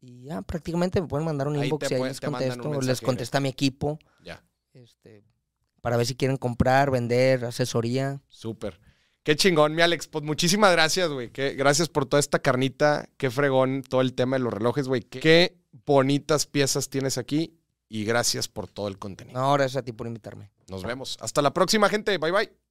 y ya prácticamente me pueden mandar un Ahí inbox y ahí pueden- les contesto, les contesta mi equipo Ya, este, para ver si quieren comprar, vender, asesoría. súper. Qué chingón, mi Alex. Pues muchísimas gracias, güey. Gracias por toda esta carnita. Qué fregón todo el tema de los relojes, güey. Qué bonitas piezas tienes aquí. Y gracias por todo el contenido. No, gracias a ti por invitarme. Nos vemos. Hasta la próxima, gente. Bye, bye.